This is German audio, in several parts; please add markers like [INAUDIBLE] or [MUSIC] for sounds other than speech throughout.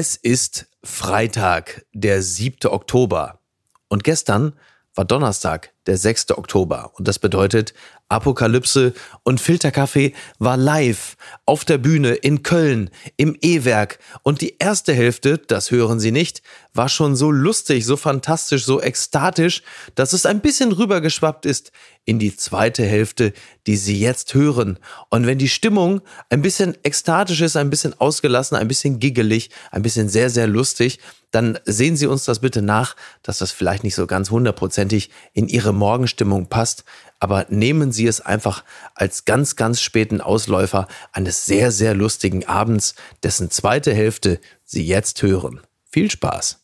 Es ist Freitag, der 7. Oktober. Und gestern war Donnerstag, der 6. Oktober. Und das bedeutet, Apokalypse und Filterkaffee war live auf der Bühne in Köln im E-Werk. Und die erste Hälfte, das hören Sie nicht, war schon so lustig, so fantastisch, so ekstatisch, dass es ein bisschen rübergeschwappt ist in die zweite Hälfte, die Sie jetzt hören. Und wenn die Stimmung ein bisschen ekstatisch ist, ein bisschen ausgelassen, ein bisschen giggelig, ein bisschen sehr, sehr lustig, dann sehen Sie uns das bitte nach, dass das vielleicht nicht so ganz hundertprozentig in Ihre Morgenstimmung passt. Aber nehmen Sie es einfach als ganz, ganz späten Ausläufer eines sehr, sehr lustigen Abends, dessen zweite Hälfte Sie jetzt hören. Viel Spaß!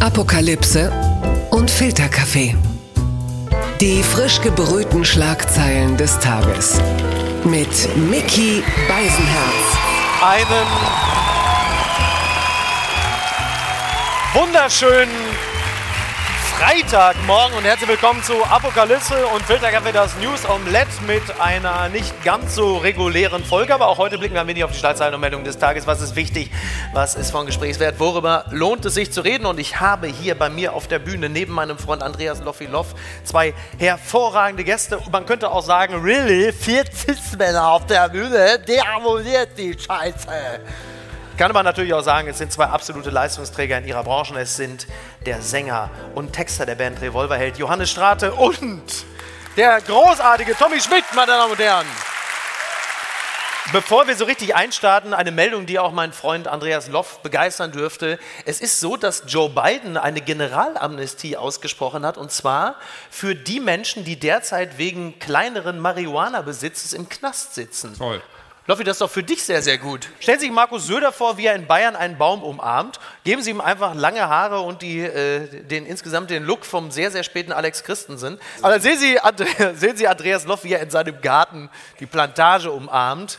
Apokalypse und Filterkaffee. Die frisch gebrühten Schlagzeilen des Tages. Mit Mickey Beisenherz. Einen wunderschönen Freitagmorgen und herzlich willkommen zu Apokalypse und Filterkaffee, das News Omelette mit einer nicht ganz so regulären Folge, aber auch heute blicken wir ein wenig auf die Schlagzeilen und Meldungen des Tages. Was ist wichtig? Was ist von Gesprächswert? Worüber lohnt es sich zu reden? Und ich habe hier bei mir auf der Bühne neben meinem Freund Andreas Loffiloff zwei hervorragende Gäste. Man könnte auch sagen, really, vier Cis-Männer auf der Bühne, der abonniert die Scheiße. Kann man natürlich auch sagen, es sind zwei absolute Leistungsträger in ihrer Branche. Es sind der Sänger und Texter der Band Revolverheld Johannes Strate und der großartige Tommy Schmidt, meine Damen und Herren. Bevor wir so richtig einstarten, eine Meldung, die auch mein Freund Andreas Loff begeistern dürfte. Es ist so, dass Joe Biden eine Generalamnestie ausgesprochen hat, und zwar für die Menschen, die derzeit wegen kleineren Marihuana-Besitzes im Knast sitzen. Toll. Loffi, das ist doch für dich sehr, sehr gut. Stellen Sie sich Markus Söder vor, wie er in Bayern einen Baum umarmt. Geben Sie ihm einfach lange Haare und die, äh, den, insgesamt den Look vom sehr, sehr späten Alex Christensen. Aber dann sehen Sie, Andre [LAUGHS] sehen Sie Andreas Loff, wie er in seinem Garten die Plantage umarmt.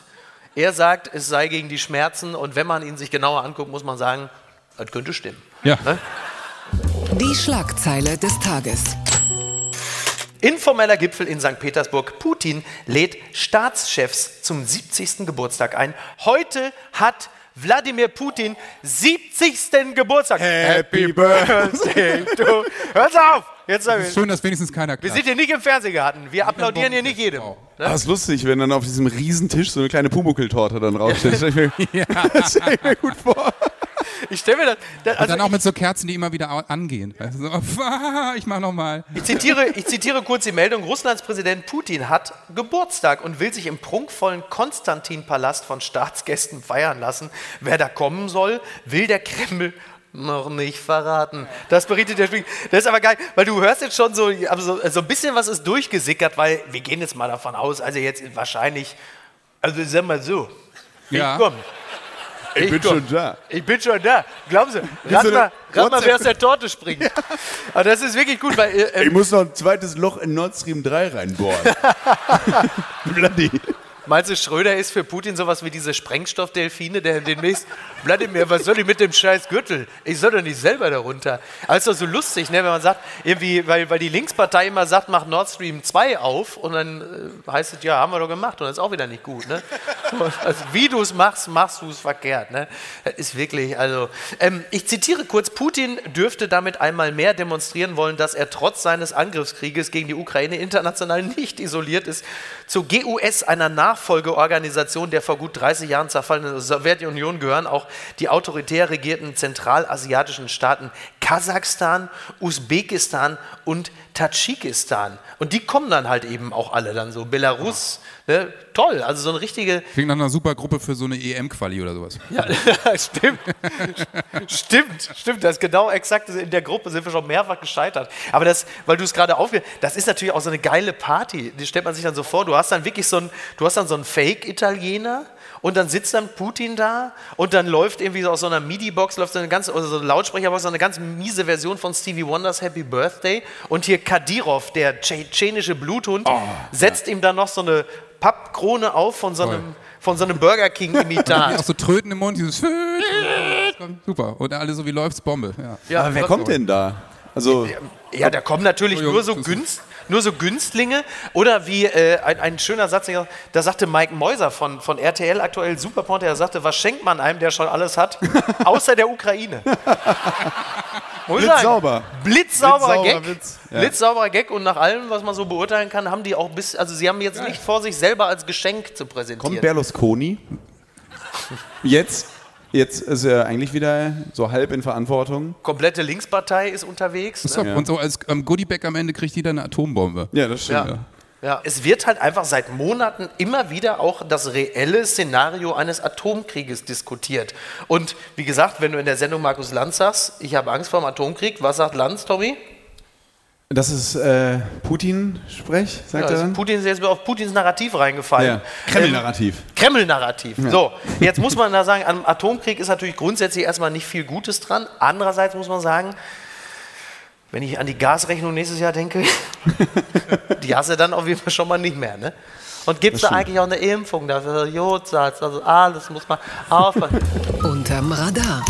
Er sagt, es sei gegen die Schmerzen und wenn man ihn sich genauer anguckt, muss man sagen, das könnte stimmen. Ja. Ne? Die Schlagzeile des Tages. Informeller Gipfel in St. Petersburg. Putin lädt Staatschefs zum 70. Geburtstag ein. Heute hat Wladimir Putin 70. Geburtstag. Happy Birthday to... Hör's auf! Jetzt ich. Schön, dass wenigstens keiner Wir klatscht. sind hier nicht im Fernsehgarten. Wir applaudieren hier nicht jedem. Wow. Ah, ist lustig, wenn dann auf diesem Riesentisch so eine kleine Pumuckl-Torte dann. [LAUGHS] Das stelle ich, mir- [LAUGHS] das stell ich mir gut vor. [LAUGHS] Ich stelle mir das... das Und also dann auch mit so Kerzen, die immer wieder angehen. Du, so, [LAUGHS] ich mach noch mal. Ich zitiere, ich zitiere kurz die Meldung. Russlands Präsident Putin hat Geburtstag und will sich im prunkvollen Konstantin-Palast von Staatsgästen feiern lassen. Wer da kommen soll, will der Kreml noch nicht verraten. Das berichtet der Spiegel. Das ist aber geil, weil du hörst jetzt schon so, so, so ein bisschen was ist durchgesickert, weil wir gehen jetzt mal davon aus, also jetzt wahrscheinlich, also sag mal so, Ja. ich komm. Ich bin komm. schon da. Ich bin schon da. Glauben Sie, rat so mal, rat mal wer aus der Torte springt. Aber das ist wirklich gut, weil äh, Ich muss noch ein zweites Loch in Nord Stream 3 reinbohren. [LAUGHS] Bloody. Meinst du, Schröder ist für Putin sowas wie diese Sprengstoffdelfine, der demnächst, Wladimir, was soll ich mit dem scheiß Gürtel? Ich soll doch nicht selber darunter. Doch so lustig, ne, wenn man sagt, irgendwie, weil, weil die Linkspartei immer sagt, mach Nord Stream 2 auf und dann äh, heißt es, ja, haben wir doch gemacht und das ist auch wieder nicht gut. Ne? [LAUGHS] Also, wie du es machst, machst du es verkehrt. Ne? Das ist wirklich, also, ähm, ich zitiere kurz, Putin dürfte damit einmal mehr demonstrieren wollen, dass er trotz seines Angriffskrieges gegen die Ukraine international nicht isoliert ist. Zur GUS, einer Nachfolgeorganisation der vor gut 30 Jahren zerfallenen Sowjetunion, gehören auch die autoritär regierten zentralasiatischen Staaten Kasachstan, Usbekistan und Tadschikistan. Und die kommen dann halt eben auch alle dann so. Belarus, ne? toll, also so eine richtige, Klingt nach einer super Gruppe für so eine EM-Quali oder sowas. ja, [LAUGHS] stimmt. stimmt, stimmt. Das ist genau exakt. In der Gruppe sind wir schon mehrfach gescheitert. Aber das, weil du es gerade aufge... Das ist natürlich auch so eine geile Party. Die stellt man sich dann so vor. Du hast dann wirklich so einen, du hast dann so einen Fake-Italiener. Und dann sitzt dann Putin da und dann läuft irgendwie so aus so einer MIDI-Box, läuft so eine ganz, oder so eine Lautsprecherbox, so eine ganz miese Version von Stevie Wonders Happy Birthday. Und hier Kadyrov, der tschetschenische Bluthund, setzt ihm dann noch so eine Pappkrone auf von so einem, von so einem Burger King-Imitat. Auch so Tröten im Mund, dieses Super. Und alle so wie läuft's Bombe. Ja. Ja, Aber wer kommt denn da? Also, Ja, da kommen natürlich nur so, günst, nur so Günstlinge. Oder wie äh, ein, ein schöner Satz, da sagte Mike Mäuser von, von RTL aktuell Superponte, er sagte, was schenkt man einem, der schon alles hat, [LAUGHS] außer der Ukraine. [LAUGHS] Blitzsauber. Blitzsauberer Gag. Witz. Ja. Blitzsauberer Gag und nach allem, was man so beurteilen kann, haben die auch bis, also sie haben jetzt nicht vor, sich selber als Geschenk zu präsentieren. Kommt Berlusconi jetzt? Jetzt ist er eigentlich wieder so halb in Verantwortung. Komplette Linkspartei ist unterwegs. So, Ne? Und so als ähm, Goodiebag am Ende kriegt jeder eine Atombombe. Ja, das stimmt. Ja. Ja, es wird halt einfach seit Monaten immer wieder auch das reelle Szenario eines Atomkrieges diskutiert. Und wie gesagt, wenn du in der Sendung Markus Lanz sagst, ich habe Angst vor dem Atomkrieg, was sagt Lanz, Tommy? Das ist äh, Putin-Sprech, sagt Ja, er also dann? Putin ist jetzt auf Putins Narrativ reingefallen. Ja. Kreml-Narrativ. Kreml-Narrativ. So, [LAUGHS] jetzt muss man da sagen, am Atomkrieg ist natürlich grundsätzlich erstmal nicht viel Gutes dran. Andererseits muss man sagen, wenn ich an die Gasrechnung nächstes Jahr denke, [LAUGHS] die hast du dann auf jeden Fall schon mal nicht mehr. Ne? Und gibt es da eigentlich auch eine Impfung dafür? Jodsalz, also alles muss man aufpassen. Unterm Radar.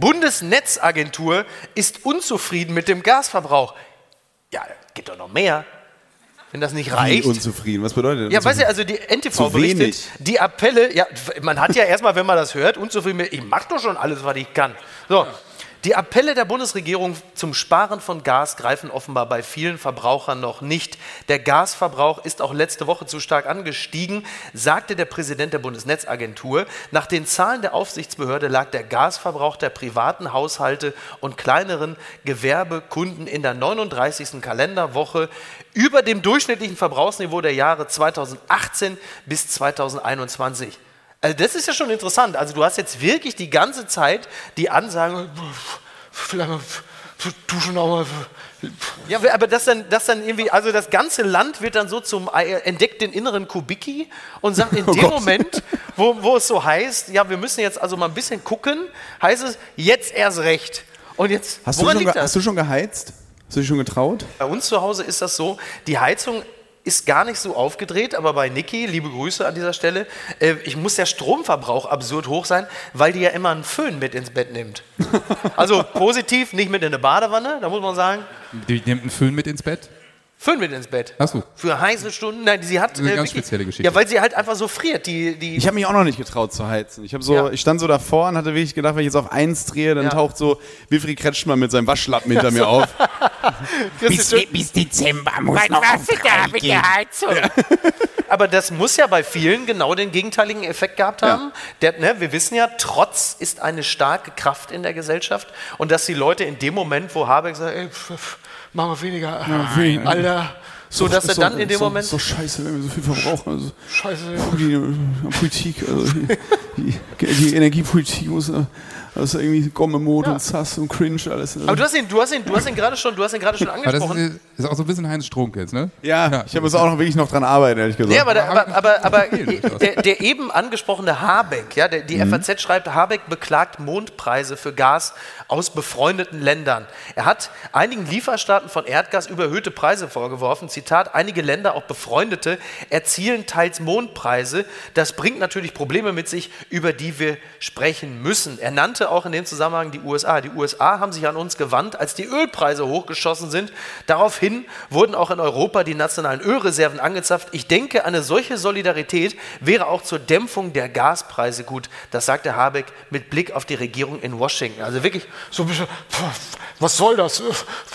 Bundesnetzagentur ist unzufrieden mit dem Gasverbrauch. Ja, gibt doch noch mehr. Wenn das nicht Wie reicht. unzufrieden. Was bedeutet Ja, das? weißt du, also die NTV Zu berichtet, wenig. die Appelle, ja, man hat ja erstmal, wenn man das hört, unzufrieden mit, ich mach doch schon alles, was ich kann. So, die Appelle der Bundesregierung zum Sparen von Gas greifen offenbar bei vielen Verbrauchern noch nicht. Der Gasverbrauch ist auch letzte Woche zu stark angestiegen, sagte der Präsident der Bundesnetzagentur. Nach den Zahlen der Aufsichtsbehörde lag der Gasverbrauch der privaten Haushalte und kleineren Gewerbekunden in der 39. Kalenderwoche über dem durchschnittlichen Verbrauchsniveau der Jahre 2018 bis 2021. Also das ist ja schon interessant. Also du hast jetzt wirklich die ganze Zeit die Ansagen, vielleicht mal duschen auch mal. Ja, aber das dann, das dann irgendwie, also das ganze Land wird dann so zum, äh, entdeckt den inneren Kubicki und sagt in [LAUGHS] dem Moment, wo, wo es so heißt, ja, wir müssen jetzt also mal ein bisschen gucken, heißt es, jetzt erst recht. Und jetzt, Hast du, woran schon, liegt das? hast du schon geheizt? Hast du dich schon getraut? Bei uns zu Hause ist das so, die Heizung ist gar nicht so aufgedreht, aber bei Niki, liebe Grüße an dieser Stelle, äh, ich muss der Stromverbrauch absurd hoch sein, weil die ja immer einen Föhn mit ins Bett nimmt. [LAUGHS] Also positiv, nicht mit in eine Badewanne, da muss man sagen, Die nimmt einen Föhn mit ins Bett. Föhn mit ins Bett. Ach so. Für heiße Stunden, nein, sie hat... ist eine äh, ganz wirklich- spezielle Geschichte. Ja, weil sie halt einfach so friert, die... die Ich habe mich auch noch nicht getraut zu heizen. Ich, so, Ja. ich stand so davor und hatte wirklich gedacht, wenn ich jetzt auf eins drehe, dann Ja. taucht so Wilfried Kretschmann mit seinem Waschlappen hinter mir auf. [LAUGHS] bis, bis Dezember muss noch auf drei gehen. Aber das muss ja bei vielen genau den gegenteiligen Effekt gehabt haben. Der, ne, wir wissen ja, Trotz ist eine starke Kraft in der Gesellschaft und dass die Leute in dem Moment, wo Habeck sagt, ey, pf, pf, machen wir weniger, Alter, so dass er dann doch- in dem Moment, Ist doch scheiße, wenn wir so viel verbrauchen. Also, scheiße, die äh, Politik, also die, die, die Energiepolitik muss das ist irgendwie Gomme-Mode Ja. und Sass und Cringe alles. aber du hast ihn, du hast ihn, du hast ihn gerade schon, du hast ihn gerade schon Aber das angesprochen. ist, ist auch so ein bisschen Heinz Strunk jetzt, ne? ja, ich muss auch noch wirklich noch dran arbeiten, ehrlich gesagt. Ja, aber, der, aber, aber, aber [LAUGHS] der, der eben angesprochene Habeck, ja, der, die FAZ schreibt, Habeck beklagt Mondpreise für Gas aus befreundeten Ländern. Er hat einigen Lieferstaaten von Erdgas überhöhte Preise vorgeworfen. Zitat, einige Länder, auch befreundete, erzielen teils Mondpreise. Das bringt natürlich Probleme mit sich, über die wir sprechen müssen. Er nannte auch in dem Zusammenhang die USA. Die USA haben sich an uns gewandt, als die Ölpreise hochgeschossen sind. Daraufhin wurden auch in Europa die nationalen Ölreserven angezapft. Ich denke, eine solche Solidarität wäre auch zur Dämpfung der Gaspreise gut. Das sagte Habeck mit Blick auf die Regierung in Washington. Also wirklich so ein bisschen, was soll das?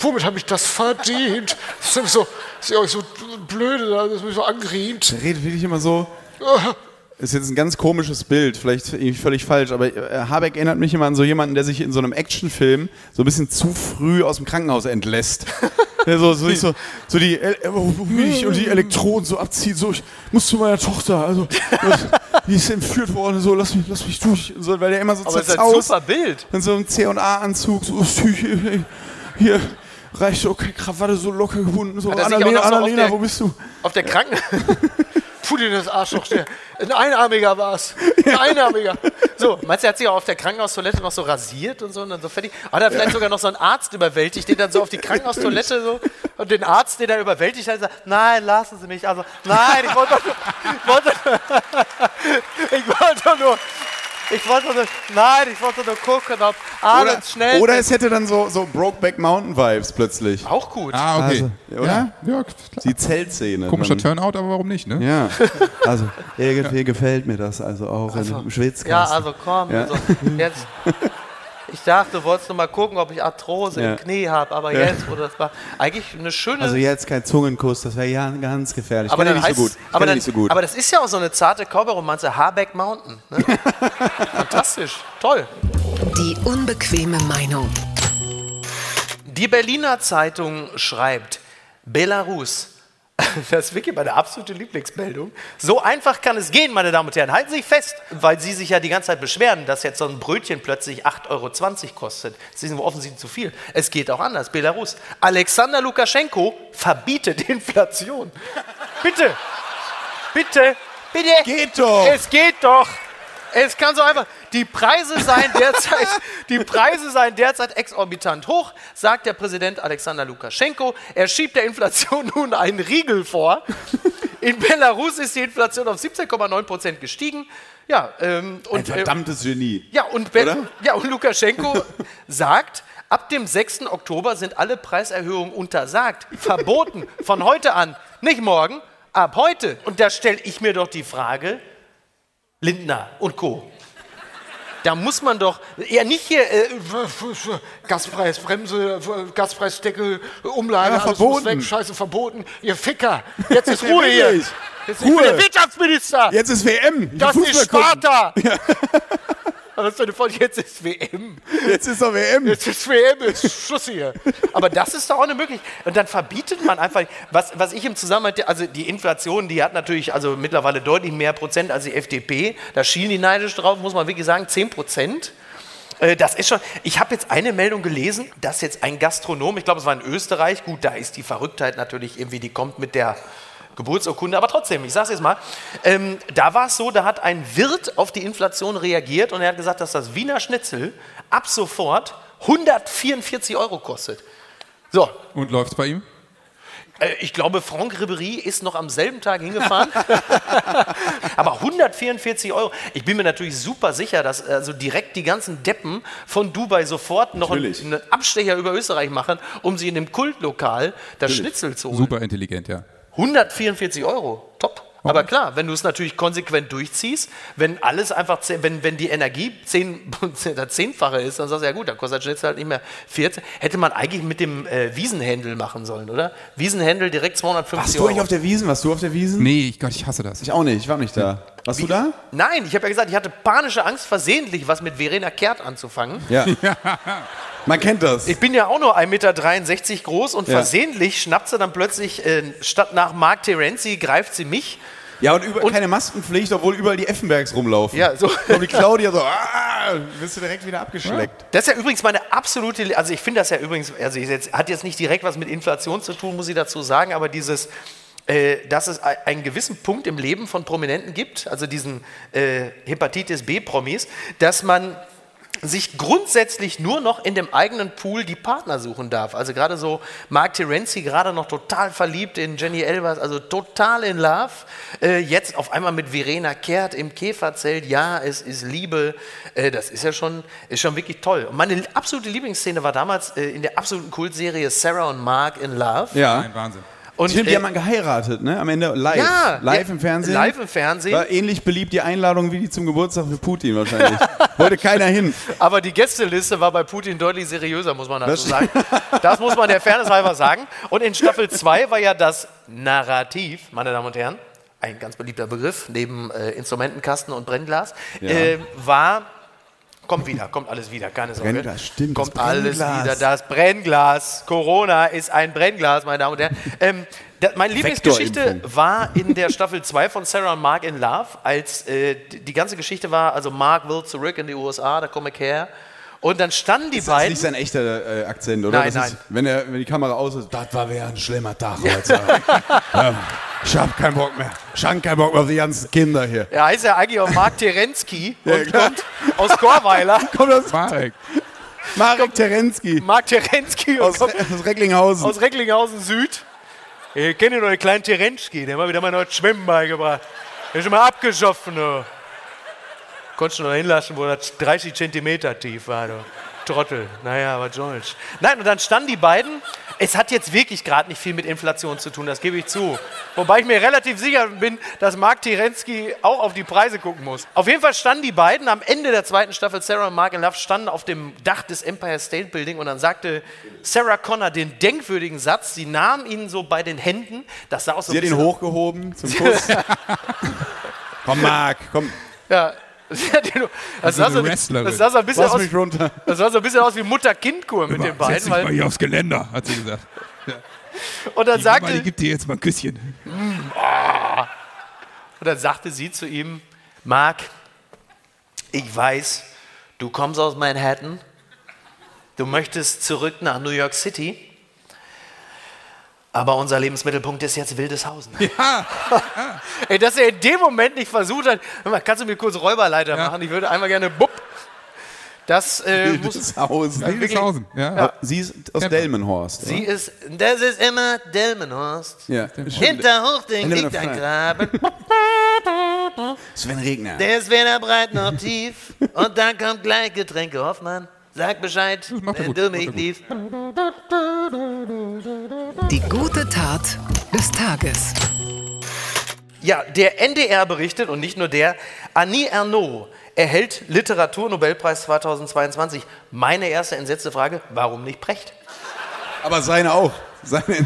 Womit habe ich das verdient? Das ist so, ist so blöde, da, das ist mich so angeriemt. Redet wirklich immer so. [LAUGHS] Ist jetzt ein ganz komisches Bild, vielleicht völlig falsch, aber äh, Habeck erinnert mich immer an so jemanden, der sich in so einem Actionfilm so ein bisschen zu früh aus dem Krankenhaus entlässt. [LAUGHS] Der so, so, so, so die, äh, ich und die Elektroden so abzieht, so, ich muss zu meiner Tochter, also, die ist entführt worden, so, lass mich, lass mich durch, so, weil der immer so Aber ist ein super Bild. in so einem C&A-Anzug, so, hier, hier, reicht okay, Krawatte so locker gebunden, so, Annalena, so Annalena, wo bist du? Auf der Kranken... [LAUGHS] Putin das Arschloch, der, ein Einarmiger war es. Ein Einarmiger. So, meinst du, er hat sich auch auf der Krankenhaustoilette noch so rasiert und so und dann so fertig? Hat er vielleicht sogar noch so einen Arzt überwältigt, den dann so auf die Krankenhaustoilette so und den Arzt, den er überwältigt hat, sagt, nein, lassen Sie mich. Also, nein, ich wollte doch nur, ich wollte, ich wollte doch nur, Ich wollte nur, nein, ich wollte nur gucken, ob alles Oder, schnell. oder es hätte dann so, so Brokeback Mountain Vibes plötzlich. auch gut. Ah, okay. Also, oder? Ja, ja klar. Die Zeltszene. Komischer Turnout, aber warum nicht, ne? Ja, [LAUGHS] also irgendwie gefällt mir das also auch im Schwitzkasten. Ja, also komm. Ja. Also, jetzt, [LAUGHS] ich dachte, du wolltest nur mal gucken, ob ich Arthrose Ja. im Knie habe, aber Ja. jetzt, wo das war, eigentlich eine schöne. Also jetzt kein Zungenkuss, das wäre ja ganz gefährlich. aber, dann nicht so heißt, gut. aber, dann, nicht so gut. aber das ist ja auch so eine zarte Cowboy-Romanze, Habeck Mountain. Ne? [LAUGHS] Fantastisch, toll. Die unbequeme Meinung. Die Berliner Zeitung schreibt, Belarus. [LAUGHS] Das ist wirklich meine absolute Lieblingsmeldung. So einfach kann es gehen, meine Damen und Herren. Halten Sie sich fest, weil Sie sich ja die ganze Zeit beschweren, dass jetzt so ein Brötchen plötzlich 8,20 Euro kostet. Das ist offensichtlich zu viel. Es geht auch anders. Belarus. Alexander Lukaschenko verbietet [LAUGHS] Inflation. Bitte, bitte, bitte. Geht doch. Es geht doch. Es kann so einfach. Die Preise seien derzeit, [LAUGHS] die Preise seien derzeit exorbitant hoch, sagt der Präsident Alexander Lukaschenko. Er schiebt der Inflation [LAUGHS] nun einen Riegel vor. In Belarus ist die Inflation auf 17,9 Prozent gestiegen. Ja, ähm, Ein und, äh, verdammtes Genie. ja, und, Be- Oder? ja, und Lukaschenko [LAUGHS] sagt, ab dem 6. Oktober sind alle Preiserhöhungen untersagt, verboten, von heute an, nicht morgen, ab heute. Und da stelle ich mir doch die Frage, Lindner und Co. Da muss man doch eher nicht hier, äh, Gaspreisbremse, Gaspreisdeckel, Umlage, Ja, alles verboten. muss weg, scheiße, verboten. Ihr Ficker, jetzt ist [LAUGHS] Ruhe hier. Jetzt ist ich bin der Wirtschaftsminister. Jetzt ist WM. Die das ist Fußball. Sparta. [LAUGHS] Aber ist doch nicht, jetzt ist WM. Jetzt ist doch WM. Jetzt ist WM, ist Schluss hier. Aber das ist doch auch eine Möglichkeit. Und dann verbietet man einfach, was, was ich im Zusammenhang, also die Inflation, die hat natürlich also mittlerweile deutlich mehr Prozent als die FDP. Da schielen die neidisch drauf, muss man wirklich sagen, 10 Prozent. Äh, Das ist schon. Ich habe jetzt eine Meldung gelesen, dass jetzt ein Gastronom, ich glaube, es war in Österreich, gut, da ist die Verrücktheit natürlich irgendwie, die kommt mit der Geburtsurkunde, aber trotzdem, ich sage es jetzt mal, ähm, da war es so, da hat ein Wirt auf die Inflation reagiert und er hat gesagt, dass das Wiener Schnitzel ab sofort 144 Euro kostet. So, Und läuft's bei ihm? äh, ich glaube, Franck Ribery ist noch am selben Tag hingefahren. [LAUGHS] Aber 144 Euro. Ich bin mir natürlich super sicher, dass also direkt die ganzen Deppen von Dubai sofort noch einen, Natürlich. einen Abstecher über Österreich machen, um sie in dem Kultlokal das Schnitzel zu holen. Super intelligent, ja. 144 Euro, top. Aber klar, wenn du es natürlich konsequent durchziehst, wenn alles einfach, zehn- wenn, wenn die Energie zehn, [LAUGHS] das Zehnfache ist, dann sagst du, ja gut, dann kostet Schnitzel halt nicht mehr 14. Hätte man eigentlich mit dem äh, Wiesenhändel machen sollen, oder? Wiesenhändel direkt 250 Warst du Euro. eigentlich auf der Wiesen? Warst du auf der Wiesen? Nee, ich, Gott, ich hasse das. Ich auch nicht, ich war nicht da. Warst du da? Nein, ich habe ja gesagt, ich hatte panische Angst, versehentlich was mit Verena Kehrt anzufangen. Ja. [LAUGHS] [LAUGHS] Man kennt das. Ich bin ja auch nur 1,63 Meter groß und Ja. versehentlich schnappt sie dann plötzlich, äh, statt nach Mark Terenzi, greift sie mich. Ja, und, über, Und- keine Maskenpflicht, obwohl überall die Effenbergs rumlaufen. Ja, so. Und die Claudia so, ah, wirst du direkt wieder abgeschleckt. Das ist ja übrigens meine absolute, also ich finde das ja übrigens, also ich jetzt, hat jetzt nicht direkt was mit Inflation zu tun, muss ich dazu sagen, aber dieses, äh, dass es ein- einen gewissen Punkt im Leben von Prominenten gibt, also diesen äh, Hepatitis B-Promis, dass man sich grundsätzlich nur noch in dem eigenen Pool die Partner suchen darf. Also gerade so Mark Terenzi, gerade noch total verliebt in Jenny Elvers, also total in Love. Äh, jetzt auf einmal mit Verena Kehrt im Käferzelt, ja, es ist Liebe. Äh, das ist ja schon, ist schon wirklich toll. Und meine absolute Lieblingsszene war damals äh, in der absoluten Kultserie Sarah und Mark in Love. Ja. Ein Wahnsinn. Und, Stimmt, die äh, haben mal geheiratet, ne? Am Ende live. Ja, live ja, im Fernsehen. live im Fernsehen. War ähnlich beliebt die Einladung wie die zum Geburtstag für Putin wahrscheinlich. [LAUGHS] Wollte keiner hin. Aber die Gästeliste war bei Putin deutlich seriöser, muss man dazu sagen. [LAUGHS] Das muss man der Fairness halber sagen. Und in Staffel 2 war ja das Narrativ, meine Damen und Herren, ein ganz beliebter Begriff, neben äh, Instrumentenkasten und Brennglas, Ja. äh, war, kommt wieder, kommt alles wieder, keine Sorge. Brennglas, stimmt, das Kommt alles wieder, das Brennglas. Corona ist ein Brennglas, meine Damen und Herren. Ähm, da, meine Lieblingsgeschichte war in der Staffel 2 von Sarah und Mark in Love, als äh, die, die ganze Geschichte war, also Mark will zurück in die USA, da komme ich her. Und dann standen die Das ist beiden. nicht sein echter äh, Akzent, oder? Nein, das Ist, nein. wenn, er, wenn die Kamera aus ist, das war wieder ein schlimmer Tag [LAUGHS] heute. ja, ich hab keinen Bock mehr. Ich hab keinen Bock mehr auf die ganzen Kinder hier. Er heißt ja eigentlich auch Mark Terensky [LAUGHS] und klar. kommt aus Chorweiler. [LAUGHS] Kommt das Marek. Marek Terensky Mark Terensky aus, Re aus Recklinghausen. aus Recklinghausen Süd. Ich kenne noch den kleinen Terensky, der hat mir wieder mal das Schwimmen beigebracht. Der ist schon mal abgeschoffen. du. Konntest du noch hinlassen, wo das 30 Zentimeter tief war, du. Trottel. Naja, was soll's. Nein, und dann standen die beiden. Es hat jetzt wirklich gerade nicht viel mit Inflation zu tun, das gebe ich zu. Wobei ich mir relativ sicher bin, dass Mark Tirensky auch auf die Preise gucken muss. Auf jeden Fall standen die beiden am Ende der zweiten Staffel, Sarah und Mark in Love, standen auf dem Dach des Empire State Building und dann sagte Sarah Connor den denkwürdigen Satz, sie nahm ihn so bei den Händen, das sah aus so Sie hat ihn hochgehoben zum Kuss. [LAUGHS] komm, Marc, komm, Ja, das, Also sah so, das sah so ein bisschen lass aus, mich runter. das sah so ein bisschen aus wie Mutter-Kind-Kur mit den Setz beiden. dich mal hier aufs Geländer, hat sie gesagt. und dann Die Mama, die sagte, gibt dir jetzt mal ein Küsschen. Und dann sagte sie zu ihm, Mark, ich weiß, du kommst aus Manhattan, du möchtest zurück nach New York City, aber unser Lebensmittelpunkt ist jetzt Wildeshausen. Ja, [LAUGHS] Ey, dass er in dem Moment nicht versucht hat, hör mal, kannst du mir kurz Räuberleiter Ja. machen? Ich würde einmal gerne, bupp. Das äh, muss, Wildeshausen. Wildeshausen. Ja. Aber Sie ist aus Delmenhorst. sie ist, das ist immer Delmenhorst. Ja. Hinter Hochding liegt ein. Graben. [LAUGHS] Sven Regner. Der ist weder breit noch tief. Und dann kommt gleich Getränke Hoffmann. Sag Bescheid, wenn du mich liebst. Die gute Tat des Tages. Ja, der NDR berichtet und nicht nur der, Annie Ernaux erhält Literaturnobelpreis 2022. Meine erste entsetzte Frage, warum nicht Precht? Aber seine auch. Seine [LAUGHS]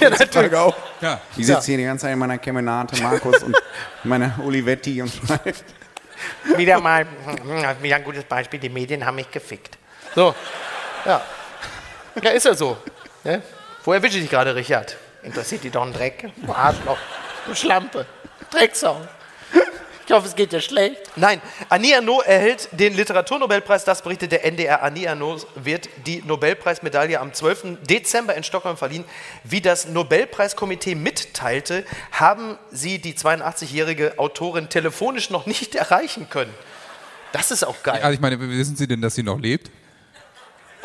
Ja, natürlich. Frage auch. Ja. Ich sitze hier die ganze Zeit in meiner Kemenate, Markus und [LAUGHS] meiner Olivetti und schreibe. Wieder mal, wieder ein gutes Beispiel, die Medien haben mich gefickt. So, ja. Ja, ist ja so. Ne? Wo erwische ich dich gerade, Richard? Interessiert die doch einen Dreck? Du Arschloch, du Schlampe, Drecksau. Ich hoffe, es geht dir schlecht. Nein, Annie Ernaux erhält den Literaturnobelpreis. Das berichtet der NDR. Annie Ernaux wird die Nobelpreismedaille am 12. Dezember in Stockholm verliehen. Wie das Nobelpreiskomitee mitteilte, haben sie die 82-jährige Autorin telefonisch noch nicht erreichen können. Das ist auch geil. Also ich meine, wissen Sie denn, dass sie noch lebt?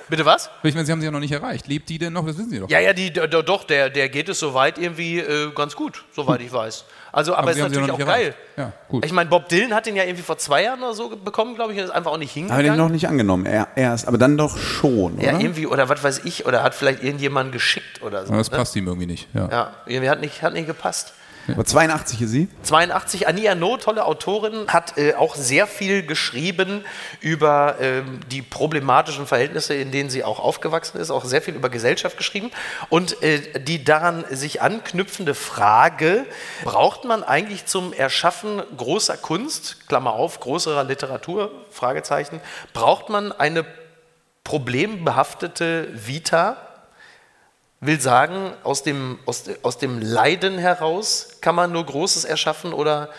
Bitte was? Ich meine, Sie haben sie ja noch nicht erreicht. Lebt die denn noch? Das wissen Sie doch. Ja, ja, die, doch, der, der geht es soweit irgendwie äh, ganz gut, soweit ich weiß. Also, aber, Aber ist haben sie natürlich noch auch nicht geil. erreicht. Ja, gut. Ich meine, Bob Dylan hat den ja irgendwie vor zwei Jahren oder so bekommen, glaube ich, und ist einfach auch nicht hingegangen. den noch nicht angenommen. Er, erst, aber dann doch schon, ja, oder? irgendwie, oder was weiß ich, oder hat vielleicht irgendjemanden geschickt oder so. Aber das ne? passt ihm irgendwie nicht. Ja. Ja, irgendwie hat nicht, hat nicht gepasst. Aber 82 ist sie. 82, Annie Ernaux, tolle Autorin, hat äh, auch sehr viel geschrieben über ähm, die problematischen Verhältnisse, in denen sie auch aufgewachsen ist, auch sehr viel über Gesellschaft geschrieben. Und äh, die daran sich anknüpfende Frage, braucht man eigentlich zum Erschaffen großer Kunst, Klammer auf, größerer Literatur, Fragezeichen, braucht man eine problembehaftete Vita, will sagen, aus dem, aus, aus dem Leiden heraus kann man nur Großes erschaffen oder.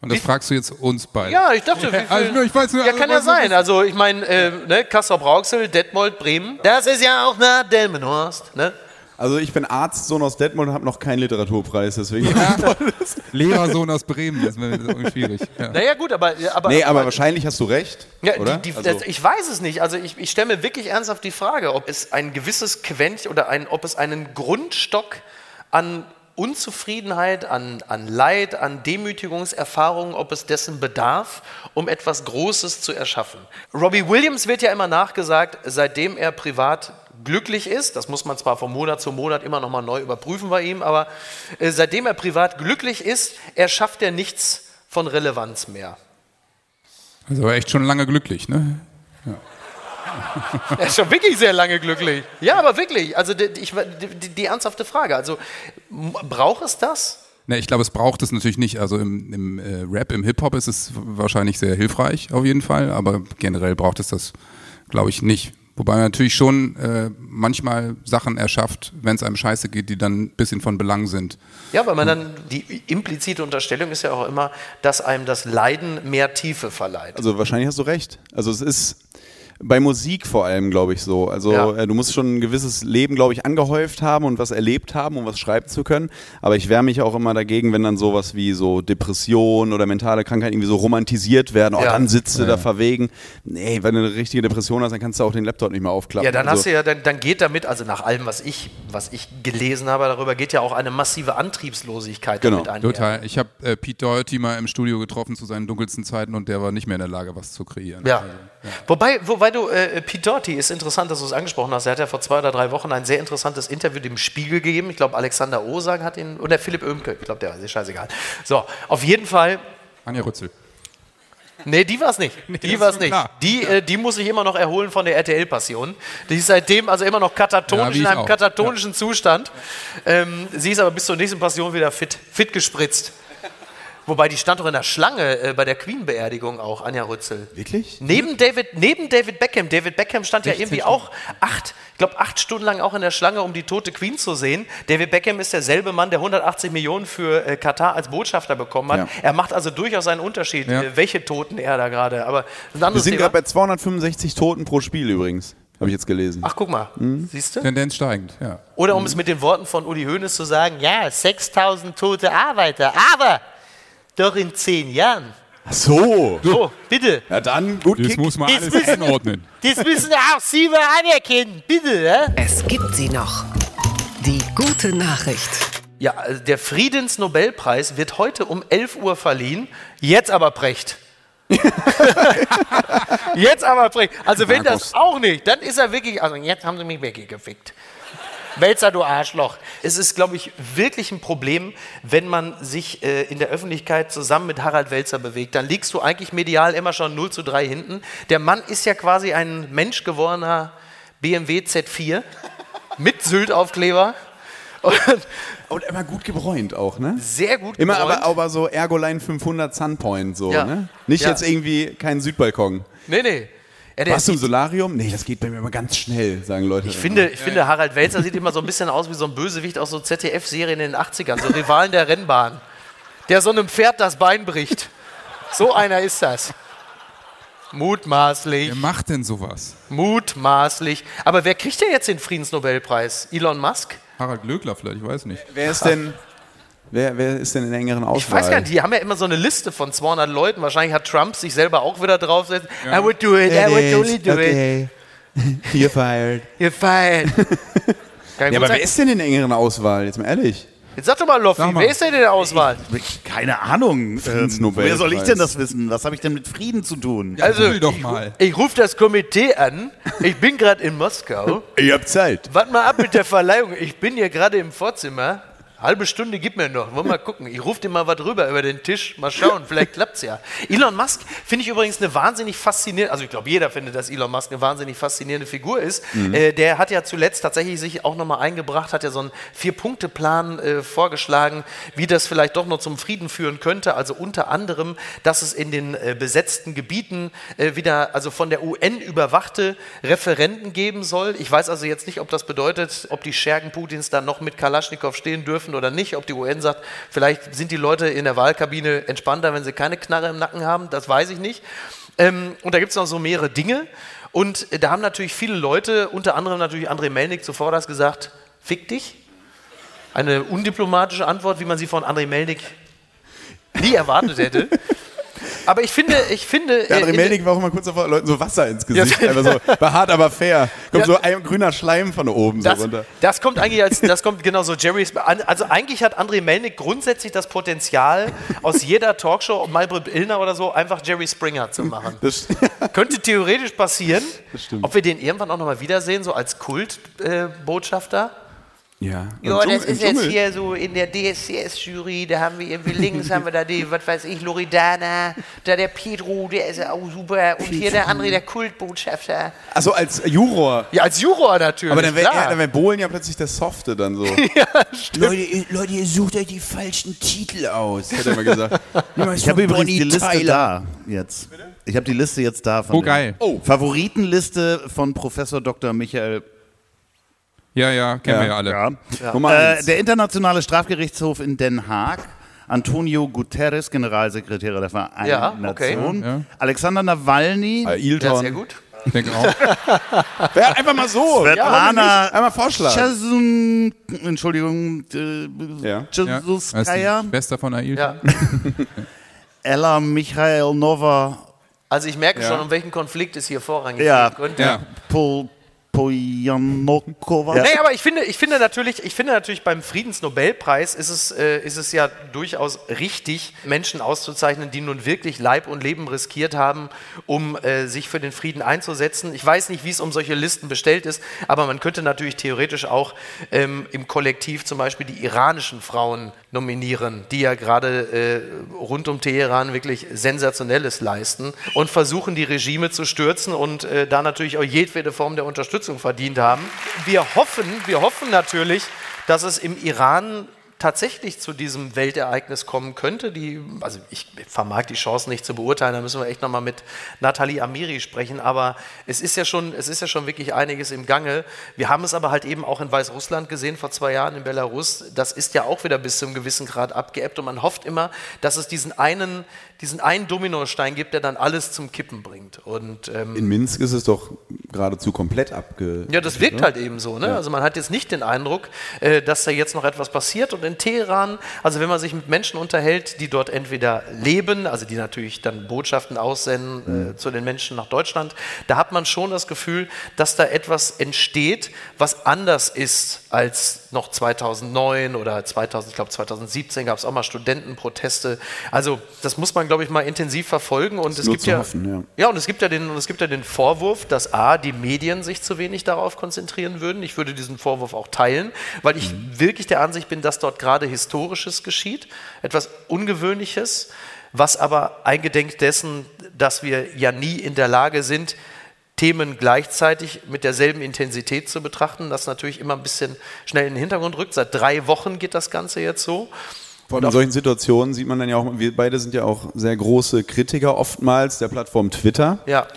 Und das fragst du jetzt uns beide. Ja, ich dachte, wie [LAUGHS] viel, Also ich weiß nur, ja, also kann ja sein. Also, ich meine, äh, ne, Kassel Brauxel, Detmold, Bremen, das ist ja auch nach Delmenhorst. Ne? Also ich bin Arzt, Sohn aus Detmold und habe noch keinen Literaturpreis, deswegen. [LAUGHS] Lehrersohn aus Bremen, das wäre irgendwie schwierig. Ja. Naja, gut, aber. aber Nee, aber wahrscheinlich hast du recht, Ja, oder? Die, die, also, das, ich weiß es nicht. Also ich, ich stelle mir wirklich ernsthaft die Frage, ob es ein gewisses Quäntchen oder ein, ob es einen Grundstock an Unzufriedenheit, an, an Leid, an Demütigungserfahrungen, ob es dessen bedarf, um etwas Großes zu erschaffen. Robbie Williams wird ja immer nachgesagt, seitdem er privat glücklich ist, das muss man zwar von Monat zu Monat immer noch mal neu überprüfen bei ihm, aber äh, seitdem er privat glücklich ist, erschafft er nichts von Relevanz mehr. Also war echt schon lange glücklich, ne? [LAUGHS] Er ist schon wirklich sehr lange glücklich. Ja, aber wirklich. Also die, die, die ernsthafte Frage. Also braucht es das? Ne, ich glaube, es braucht es natürlich nicht. Also im, im äh, Rap, im Hip-Hop ist es wahrscheinlich sehr hilfreich, auf jeden Fall. Aber generell braucht es das, glaube ich, nicht. Wobei man natürlich schon äh, manchmal Sachen erschafft, wenn es einem scheiße geht, die dann ein bisschen von Belang sind. Ja, weil man dann, die implizite Unterstellung ist ja auch immer, dass einem das Leiden mehr Tiefe verleiht. also wahrscheinlich hast du recht. Also es ist, Bei Musik vor allem, glaube ich, so. Also Ja. äh, du musst schon ein gewisses Leben, glaube ich, angehäuft haben und was erlebt haben, um was schreiben zu können. Aber ich wehre mich auch immer dagegen, wenn dann sowas wie so Depression oder mentale Krankheit irgendwie so romantisiert werden. Oh, Ja. dann sitzt du da verwegen. Nee, wenn du eine richtige Depression hast, dann kannst du auch den Laptop nicht mehr aufklappen. Ja, dann also, hast du ja, dann, dann geht damit, also nach allem, was ich, was ich gelesen habe darüber, geht ja auch eine massive Antriebslosigkeit Genau, damit einher. Total. Ich habe äh, Pete Doherty mal im Studio getroffen zu seinen dunkelsten Zeiten und der war nicht mehr in der Lage, was zu kreieren. Ja. Also, Wobei, wobei du, äh, Pete Doherty ist interessant, dass du es angesprochen hast. Er hat ja vor zwei oder drei Wochen ein sehr interessantes Interview dem Spiegel gegeben. Ich glaube, Alexander Osang hat ihn, oder Philipp Oemke, ich glaube, der ist scheißegal. So, auf jeden Fall, Anja Rützel. nee, die war es nicht. Die das war es nicht. klar. Die, äh, die muss sich immer noch erholen von der RTL-Passion. Die ist seitdem also immer noch Ja, katatonisch, wie in ich einem auch. katatonischen Zustand. Ähm, sie ist aber bis zur nächsten Passion wieder fit, fit gespritzt. Wobei die stand doch in der Schlange äh, bei der Queen-Beerdigung auch, Anja Rützel. Wirklich? Neben David, neben David Beckham. David Beckham stand ja irgendwie auch acht, ich glaube acht Stunden lang auch in der Schlange, um die tote Queen zu sehen. David Beckham ist derselbe Mann, der 180 Millionen für äh, Katar als Botschafter bekommen hat. Ja. Er macht also durchaus einen Unterschied, Ja. äh, welche Toten er da gerade. Aber Wir sind gerade bei 265 Toten pro Spiel übrigens. Habe ich jetzt gelesen. Ach, guck mal, Hm? siehst du? Tendenz steigend, ja. Oder um es mit den Worten von Uli Hoeneß zu sagen, ja, 6000 tote Arbeiter, aber doch in zehn Jahren. Ach so. So, bitte. Ja, dann gut Das Kick. muss man Jetzt alles müssen- einordnen. Das müssen auch Sie mal anerkennen, bitte. Ja? Es gibt sie noch. Die gute Nachricht. Ja, also der Friedensnobelpreis wird heute um 11 Uhr verliehen. Jetzt aber Precht. [LAUGHS] jetzt aber Precht. Also wenn das auch nicht, dann ist er wirklich, also jetzt haben sie mich weggefickt. Welzer, du Arschloch. Es ist, glaube ich, wirklich ein Problem, wenn man sich äh, in der Öffentlichkeit zusammen mit Harald Welzer bewegt. Dann liegst du eigentlich medial immer schon 0 zu 3 hinten. Der Mann ist ja quasi ein menschgewordener BMW Z4 mit Sylt-Aufkleber. Und Und immer gut gebräunt auch, ne? sehr gut Immer gebräunt. aber, aber so Ergoline 500 Sunpoint, so, Ja. ne? Nicht Ja. jetzt irgendwie kein Südbalkon. Nee, nee. Ja, Warst du im Solarium? Nee, das geht bei mir immer ganz schnell, sagen Leute. ich finde, ich finde, Harald Welzer sieht immer so ein bisschen aus wie so ein Bösewicht aus so ZDF-Serien in den 80ern, so Rivalen der Rennbahn, der so einem Pferd das Bein bricht. So einer ist das. Mutmaßlich, Wer macht denn sowas? mutmaßlich. Aber wer kriegt denn jetzt den Friedensnobelpreis? Elon Musk? Harald Glöckler vielleicht, ich weiß nicht. Wer ist denn, wer, wer ist denn in engeren Auswahl? Ich weiß gar nicht, die haben ja immer so eine Liste von 200 Leuten. Wahrscheinlich hat Trump sich selber auch wieder draufgesetzt. I would do it, I would totally do it. okay. You're fired. [LAUGHS] You're. [LAUGHS] Kann Ja, aber sein. wer ist denn in der engeren Auswahl? Jetzt mal ehrlich. Jetzt sag doch mal, Loffi, wer ist denn in der Auswahl? Keine Ahnung. Ähm, Friedensnobelpreis. woher soll ich denn das wissen? Was habe ich denn mit Frieden zu tun? Also, Google doch ich, mal. ich rufe das Komitee an. Ich bin gerade in Moskau. [LAUGHS] Ich hab Zeit. Warte mal ab mit der Verleihung. Ich bin hier gerade im Vorzimmer. Halbe Stunde gib mir noch. Wollen wir mal gucken. Ich rufe dir mal was rüber über den Tisch. Mal schauen, vielleicht klappt's ja. Elon Musk finde ich übrigens eine wahnsinnig faszinierende, also ich glaube, jeder findet, dass Elon Musk eine wahnsinnig faszinierende Figur ist. Äh, der hat ja zuletzt tatsächlich sich auch nochmal eingebracht, hat ja so einen Vier-Punkte-Plan äh, vorgeschlagen, wie das vielleicht doch noch zum Frieden führen könnte. Also unter anderem, dass es in den äh, besetzten Gebieten äh, wieder, also von der UN überwachte Referenten geben soll. Ich weiß also jetzt nicht, ob das bedeutet, ob die Schergen Putins dann noch mit Kalaschnikow stehen dürfen oder nicht, ob die UN sagt, vielleicht sind die Leute in der Wahlkabine entspannter, wenn sie keine Knarre im Nacken haben, das weiß ich nicht. Ähm, und da gibt es noch so mehrere Dinge. Und da haben natürlich viele Leute, unter anderem natürlich André Melnik zuvor das gesagt, fick dich. Eine undiplomatische Antwort, wie man sie von André Melnik nie erwartet hätte. [LAUGHS] Aber ich finde, ich finde. Der äh, André in- Melnik war auch mal kurz davor, Leuten so Wasser ins Gesicht. Ja. Einfach so, [LAUGHS] war hart, aber fair. Kommt Ja. so ein grüner Schleim von oben Das, so runter. das kommt eigentlich als, das kommt genau so Jerry's, also eigentlich hat André Melnik grundsätzlich das Potenzial, aus jeder Talkshow, Malbrit Illner oder so, einfach Jerry Springer zu machen. Das, [LAUGHS] Könnte theoretisch passieren. stimmt. Ob wir den irgendwann auch nochmal wiedersehen, so als Kultbotschafter? Äh? Ja. Ja, das Dschungel- ist jetzt hier so in der DSCS-Jury, da haben wir irgendwie links, haben wir da die, was weiß ich, Loredana, da der Pedro, der ist ja auch super, und hier der André, der Kultbotschafter. Achso, als Juror. Ja, als Juror natürlich, Aber dann wäre dann wär Bohlen ja plötzlich der Softe dann so. [LAUGHS] Leute, ihr- Leute, ihr sucht euch die falschen Titel aus. Hat er immer gesagt. [LAUGHS] Ich habe übrigens die Liste da jetzt. Ich habe die Liste jetzt da von Oh, geil. Oh. Favoritenliste von Professor Dr. Michael Ja, ja, kennen Ja. wir ja alle. Ja. Nummer Äh, der Internationale Strafgerichtshof in Den Haag. Antonio Guterres, Generalsekretär der Vereinten Ja, okay. Nationen. Ja. Alexander Nawalny. Ailton. Ja, sehr gut. Ich denke auch. [LAUGHS] Ja, einfach mal so. Svetlana Einmal vorschlagen. Chazun, Entschuldigung, äh, Ja. Ja, Chazuskaya, Schwester von Ailton. Ja. [LAUGHS] Ella Michailnova, Also ich merke Ja. schon, um welchen Konflikt es hier vorrangig Ja. könnte. Ja. Pol, Pojanokova. Nee, aber ich finde, ich finde natürlich, ich finde natürlich beim Friedensnobelpreis ist es, äh, ist es ja durchaus richtig, Menschen auszuzeichnen, die nun wirklich Leib und Leben riskiert haben, um äh, sich für den Frieden einzusetzen. Ich weiß nicht, wie es um solche Listen bestellt ist, aber man könnte natürlich theoretisch auch ähm, im Kollektiv zum Beispiel die iranischen Frauen nominieren, die ja gerade äh, rund um Teheran wirklich Sensationelles leisten und versuchen, die Regime zu stürzen und äh, da natürlich auch jedwede Form der Unterstützung verdient haben. Wir hoffen, wir hoffen natürlich, dass es im Iran tatsächlich zu diesem Weltereignis kommen könnte. Die, also ich vermag die Chance nicht zu beurteilen, da müssen wir echt nochmal mit Nathalie Amiri sprechen, aber es ist, ja schon, es ist ja schon wirklich einiges im Gange. Wir haben es aber halt eben auch in Weißrussland gesehen, vor zwei Jahren in Belarus. Das ist ja auch wieder bis zu einem gewissen Grad abgeebbt und man hofft immer, dass es diesen einen, diesen einen Dominostein gibt, der dann alles zum Kippen bringt. Und ähm, In Minsk ist es doch geradezu komplett abge. ja, das wirkt halt eben so. Ne? Also man hat jetzt nicht den Eindruck, äh, dass da jetzt noch etwas passiert. Und in Teheran, also wenn man sich mit Menschen unterhält, die dort entweder leben, also die natürlich dann Botschaften aussenden äh, zu den Menschen nach Deutschland, da hat man schon das Gefühl, dass da etwas entsteht, was anders ist als noch 2009 oder 2000, ich glaube 2017 gab es auch mal Studentenproteste. Also das muss man, glaube ich, mal intensiv verfolgen. Und es gibt ja, hoffen, ja. ja, und es gibt ja den, und es gibt ja den Vorwurf, dass A, die Medien sich zu wenig darauf konzentrieren würden. Ich würde diesen Vorwurf auch teilen, weil ich wirklich der Ansicht bin, dass dort gerade Historisches geschieht, etwas Ungewöhnliches, was aber eingedenk dessen, dass wir ja nie in der Lage sind, Themen gleichzeitig mit derselben Intensität zu betrachten, das natürlich immer ein bisschen schnell in den Hintergrund rückt. Seit drei Wochen geht das Ganze jetzt so. Vor allem in solchen Situationen sieht man dann ja auch, wir beide sind ja auch sehr große Kritiker oftmals der Plattform Twitter. Ja,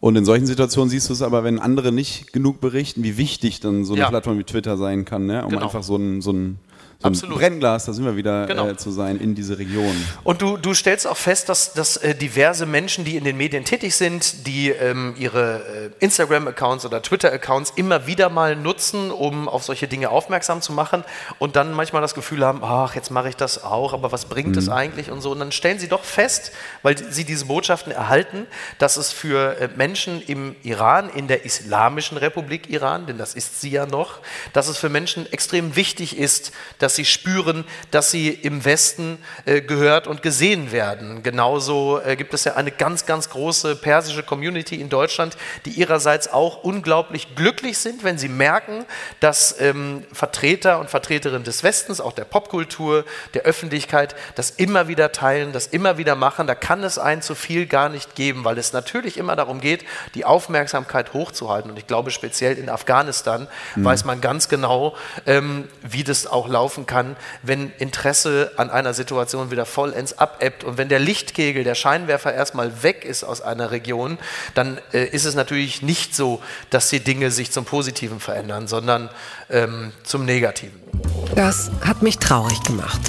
Und in solchen Situationen siehst du es aber, wenn andere nicht genug berichten, wie wichtig dann so eine Ja. Plattform wie Twitter sein kann, ne? um Genau. einfach so ein, so ein, so ein Absolut. Brennglas, da sind wir wieder Genau. äh, zu sein, in diese Region. Und du, du stellst auch fest, dass, dass äh, diverse Menschen, die in den Medien tätig sind, die ähm, ihre äh, Instagram-Accounts oder Twitter-Accounts immer wieder mal nutzen, um auf solche Dinge aufmerksam zu machen und dann manchmal das Gefühl haben, ach, jetzt mache ich das auch, aber was bringt es eigentlich und so. Und dann stellen sie doch fest, weil sie diese Botschaften erhalten, dass es für äh, Menschen im Iran, in der Islamischen Republik Iran, denn das ist sie ja noch, dass es für Menschen extrem wichtig ist, dass sie spüren, dass sie im Westen äh, gehört und gesehen werden. Genauso äh, gibt es ja eine ganz, ganz große persische Community in Deutschland, die ihrerseits auch unglaublich glücklich sind, wenn sie merken, dass ähm, Vertreter und Vertreterinnen des Westens, auch der Popkultur, der Öffentlichkeit, das immer wieder teilen, das immer wieder machen. Da kann es ein zu viel gar nicht geben, weil es natürlich immer darum geht, die Aufmerksamkeit hochzuhalten. Und ich glaube, speziell in Afghanistan weiß man ganz genau, ähm, wie das auch laufen kann, wenn Interesse an einer Situation wieder vollends abebbt. Und wenn der Lichtkegel, der Scheinwerfer erstmal weg ist aus einer Region, dann äh, ist es natürlich nicht so, dass die Dinge sich zum Positiven verändern, sondern ähm, zum Negativen. Das hat mich traurig gemacht.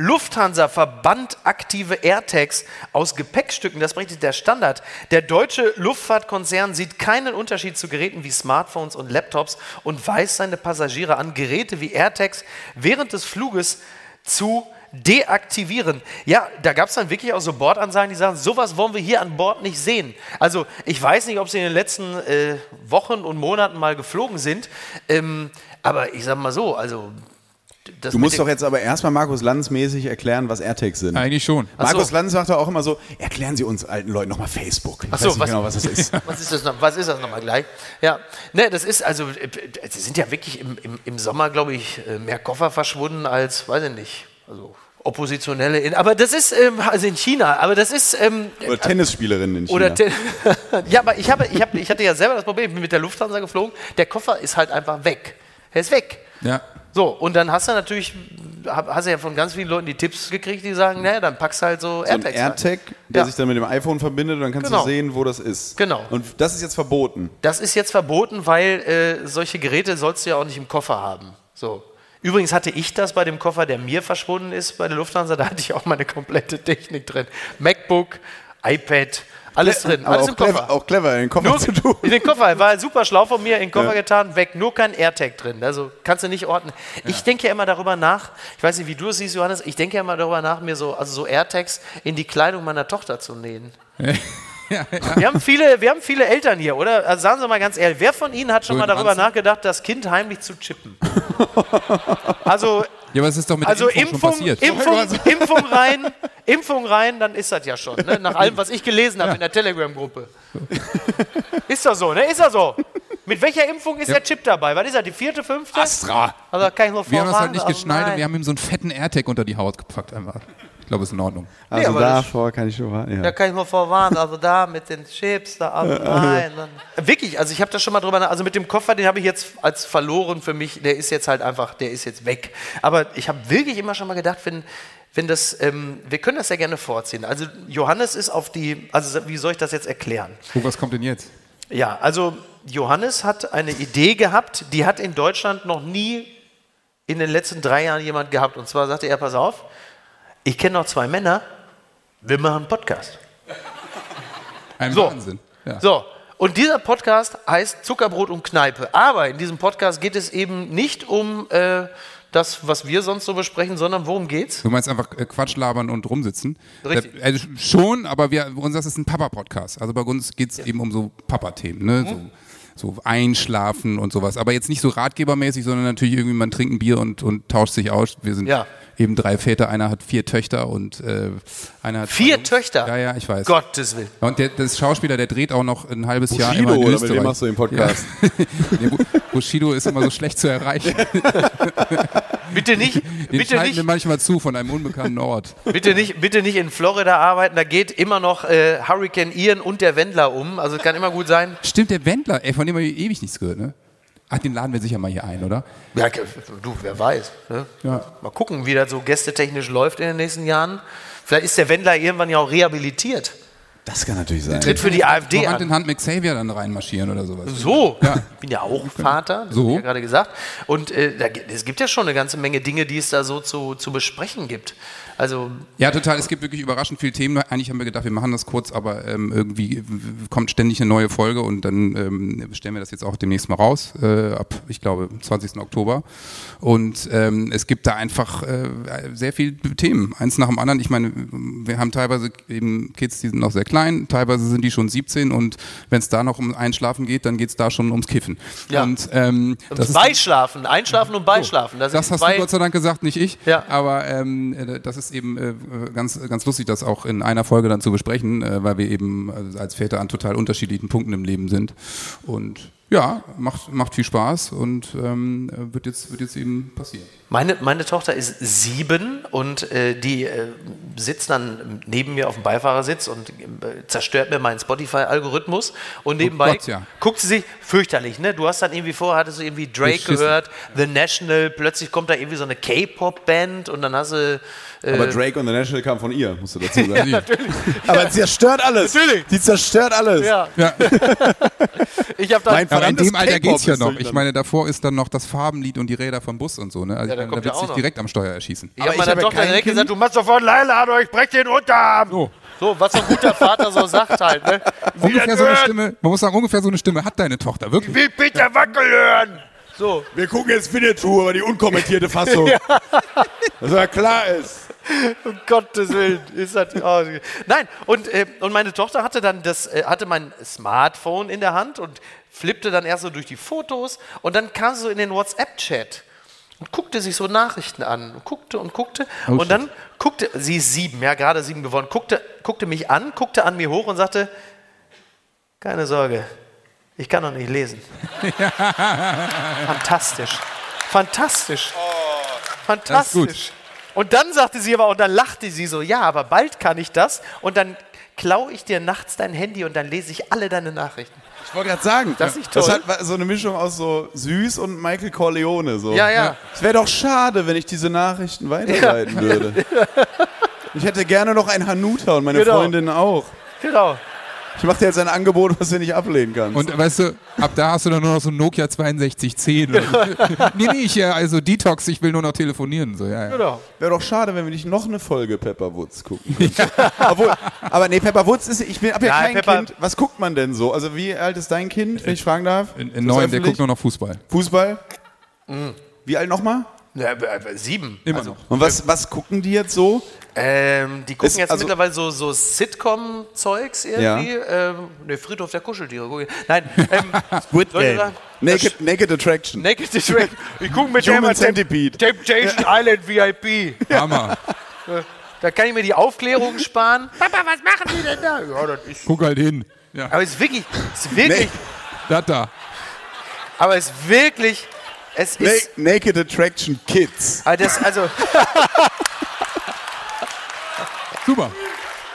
Lufthansa verbannt aktive AirTags aus Gepäckstücken. Das berichtet der Standard. Der deutsche Luftfahrtkonzern sieht keinen Unterschied zu Geräten wie Smartphones und Laptops und weist seine Passagiere an, Geräte wie AirTags während des Fluges zu deaktivieren. Ja, da gab es dann wirklich auch so Bordansagen, die sagen, sowas wollen wir hier an Bord nicht sehen. Also ich weiß nicht, ob sie in den letzten äh, Wochen und Monaten mal geflogen sind, ähm, aber ich sag mal so, also Du musst doch jetzt aber erstmal Markus Lanz mäßig erklären, was AirTags sind. Eigentlich schon. Ach so. Markus Lanz sagt doch auch immer so, erklären Sie uns alten Leuten nochmal Facebook. Ich Ach so, weiß nicht was- genau, was das ist. [LAUGHS] Was ist das noch, was ist das nochmal gleich? Ja, ne, das ist also, äh, es sind ja wirklich im, im, im Sommer, glaube ich, äh, mehr Koffer verschwunden als, weiß ich nicht, also Oppositionelle in, aber das ist, ähm, also in China, aber das ist, ähm, Oder Tennisspielerinnen in China. oder te- [LAUGHS] ja, aber ich, habe, ich, habe, ich hatte ja selber das Problem, ich bin mit der Lufthansa geflogen, der Koffer ist halt einfach weg. Er ist weg. Ja. So, und dann hast du natürlich, hast du ja von ganz vielen Leuten die Tipps gekriegt, die sagen, naja, dann packst du halt so so ein AirTags. rein. AirTag, der Ja. sich dann mit dem iPhone verbindet und dann kannst Genau. du sehen, wo das ist. Genau. Und das ist jetzt verboten. Das ist jetzt verboten, weil äh, solche Geräte sollst du ja auch nicht im Koffer haben. So. Übrigens hatte ich das bei dem Koffer, der mir verschwunden ist bei der Lufthansa. Da hatte ich auch meine komplette Technik drin. MacBook, iPad, alles drin, alles auch im Koffer. clever, auch clever, in den Koffer Nur zu tun. in den Koffer, war super schlau von mir, in den Koffer Ja. getan, weg, nur kein AirTag drin. Also kannst du nicht ordnen. Ich denke ja immer darüber nach, ich weiß nicht, wie du es siehst, Johannes, ich denke ja immer darüber nach, mir so, also so AirTags in die Kleidung meiner Tochter zu nähen. [LAUGHS] Wir, haben viele, wir haben viele Eltern hier, oder? Also sagen Sie mal ganz ehrlich, wer von Ihnen hat schon So mal darüber nachgedacht, das Kind heimlich zu chippen? [LAUGHS] Also, Ja, aber es ist doch mit also der Impfung, schon Impfung, passiert. Impfung, [LAUGHS] Impfung rein, Impfung rein, dann ist das ja schon. Ne? Nach allem, was ich gelesen habe in der Telegram-Gruppe. Ist doch so, ne? Ist doch so. Mit welcher Impfung ist der Chip dabei? Was ist er, die vierte, fünfte? Astra. Also kann ich nur Wir haben das halt nicht also geschnallt und wir haben ihm so einen fetten AirTag unter die Haut gepackt einfach. Ich glaube, ist in Ordnung. Also das- davor kann ich schon warten. Ja. Da kann ich nur vorwarnen, also da mit den Chips, da, also nein. Dann. Wirklich, also ich habe da schon mal drüber nach, also mit dem Koffer, den habe ich jetzt als verloren für mich, der ist jetzt halt einfach, der ist jetzt weg. Aber ich habe wirklich immer schon mal gedacht, wenn, wenn das, ähm, wir können das ja gerne vorziehen. Also Johannes ist auf die, also wie soll ich das jetzt erklären? Oh, was kommt denn jetzt? Ja, also Johannes hat eine Idee gehabt, die hat in Deutschland noch nie in den letzten drei Jahren jemand gehabt. Und zwar sagte er, pass auf, ich kenne noch zwei Männer, wir machen einen Podcast. Ein So. Wahnsinn. Ja. So, und dieser Podcast heißt Zuckerbrot und Kneipe. Aber in diesem Podcast geht es eben nicht um äh, das, was wir sonst so besprechen, sondern worum geht's? Du meinst einfach äh, Quatsch labern und rumsitzen? Richtig. Da, also schon, aber wir, uns das ist ein Papa-Podcast. Also bei uns geht es eben um so Papa-Themen, ne? Mhm. So, so Einschlafen und sowas. Aber jetzt nicht so ratgebermäßig, sondern natürlich irgendwie, man trinkt ein Bier und, und tauscht sich aus. Wir sind Ja. eben drei Väter, einer hat vier Töchter und äh, einer hat Vier. Töchter? Ja, ja, ich weiß. Gottes Willen. Und der, das Schauspieler, der dreht auch noch ein halbes Jahr immer Bushido, in oder mit Österreich. wem machst du den Podcast? Ja. [LAUGHS] Bushido ist immer so schlecht zu erreichen. [LAUGHS] Bitte nicht, Den bitte nicht, wir manchmal zu von einem unbekannten Ort. bitte nicht, bitte nicht in Florida arbeiten. Da geht immer noch äh, Hurricane Ian und der Wendler um. Also es kann immer gut sein. Stimmt, der Wendler, ey, von dem habe ich ewig nichts gehört, ne? Ach, den laden wir sicher mal hier ein, oder? Ja, du, wer weiß. Ne? Ja. Mal gucken, wie das so gästetechnisch läuft in den nächsten Jahren. Vielleicht ist der Wendler irgendwann ja auch rehabilitiert. Das kann natürlich sein. Tritt für die AfD Hand an. in Hand mit Xavier dann reinmarschieren oder sowas. So, ich bin ja auch Vater, das So. ja gerade gesagt. Und äh, da, es gibt ja schon eine ganze Menge Dinge, die es da so zu, zu besprechen gibt. Also, Ja, total. Es gibt wirklich überraschend viele Themen. Eigentlich haben wir gedacht, wir machen das kurz, aber ähm, irgendwie kommt ständig eine neue Folge und dann ähm, stellen wir das jetzt auch demnächst mal raus, äh, ab, ich glaube, 20. Oktober. Und ähm, es gibt da einfach äh, sehr viele Themen, eins nach dem anderen. Ich meine, wir haben teilweise eben Kids, die sind noch sehr klein, teilweise sind die schon 17 und wenn es da noch um Einschlafen geht, dann geht es da schon ums Kiffen. Ja. Und ähm, das Beischlafen, Einschlafen und Beischlafen. Das, das hast du Gott sei Dank gesagt, nicht ich. Ja. Aber ähm, äh, das ist eben äh, ganz, ganz lustig, das auch in einer Folge dann zu besprechen, äh, weil wir eben äh, als Väter an total unterschiedlichen Punkten im Leben sind. Und ja, macht, macht viel Spaß und ähm, äh, wird, jetzt, wird jetzt eben passieren. Meine, meine Tochter ist sieben und äh, die äh, sitzt dann neben mir auf dem Beifahrersitz und äh, zerstört mir meinen Spotify-Algorithmus. Und nebenbei Oh Gott, ja. guckt sie sich fürchterlich, ne? Du hast dann irgendwie vorher, hattest du irgendwie Drake Beschissen. gehört, The National, plötzlich kommt da irgendwie so eine K-Pop-Band und dann hast du. Äh, Aber Drake und The National kam von ihr, musst du dazu sagen. [LAUGHS] Ja, Aber die zerstört alles. Natürlich. Die zerstört alles. ja. Ja. [LAUGHS] ich habe dann. Mein Aber in dem Alter geht's ja noch. Ich meine, davor ist dann noch das Farbenlied und die Räder vom Bus und so. Ne? Also Ja, da ich meine, kommt da wird sich direkt am Steuer erschießen. Ich habe Aber ich meiner Tochter direkt Kind. gesagt, du machst sofort Leila, oder ich brech den Unterarm. So. So, was so ein guter Vater so sagt halt. Ne? Ungefähr so eine. Stimme, man muss sagen, ungefähr so eine Stimme hat deine Tochter, wirklich. Will Peter Wackel hören. So. Wir gucken jetzt Winnetou, aber die unkommentierte Fassung. [LAUGHS] Dass er klar ist. Um Gottes Willen. Ist das, oh. Nein, und, äh, und meine Tochter hatte dann das, äh, hatte mein Smartphone in der Hand und flippte dann erst so durch die Fotos und dann kam sie so in den WhatsApp-Chat und guckte sich so Nachrichten an und guckte und guckte und dann guckte, sie ist sieben, ja, gerade sieben geworden, guckte, guckte mich an, guckte an mir hoch und sagte, keine Sorge, ich kann noch nicht lesen. Fantastisch. Fantastisch. Fantastisch. Und dann sagte sie aber, und dann lachte sie so, ja, aber bald kann ich das. Und dann klaue ich dir nachts dein Handy und dann lese ich alle deine Nachrichten. Ich wollte gerade sagen, Das ist nicht das toll. hat so eine Mischung aus so süß und Michael Corleone. So. Ja, ja. Es wäre doch schade, wenn ich diese Nachrichten weiterleiten würde. [LAUGHS] Ich hätte gerne noch ein Hanuta und meine Genau. Freundin auch. Genau. Ich mache dir jetzt ein Angebot, was du nicht ablehnen kannst. Und weißt du, ab da hast du dann nur noch so ein Nokia 6210. oder- [LAUGHS] nee, nee, ich ja, also Detox, ich will nur noch telefonieren. So, ja, ja. Genau. Wäre doch schade, wenn wir nicht noch eine Folge Pepper Woods gucken. [LAUGHS] Obwohl, aber nee, Pepper Woods ist, ich bin hab ja, kein Pepper- Kind. Was guckt man denn so? Also wie alt ist dein Kind, wenn ich fragen darf? In, in neun, der guckt nur noch Fußball. Fußball? Mhm. Wie alt nochmal? Ja, sieben. Immer noch. Und was, was gucken die jetzt so? Ähm, die gucken Ist jetzt also- mittlerweile so, so Sitcom-Zeugs irgendwie. Ähm, ne, Friedhof der Kuscheltiere. Nein, ähm, [LAUGHS] Squid Game. Naked, Naked Attraction. Naked Attraction. Ich gucke mit Human dem Centipede. Temptation Island VIP. Hammer. [LAUGHS] Da kann ich mir die Aufklärung sparen. [LAUGHS] Papa, was machen Sie denn da? Ja, das ist. Guck halt hin. Ja, Aber es ist wirklich, es ist wirklich, das da. aber es ist wirklich, es Na ist, Naked Attraction Kids. aber das, also, [LAUGHS] Super.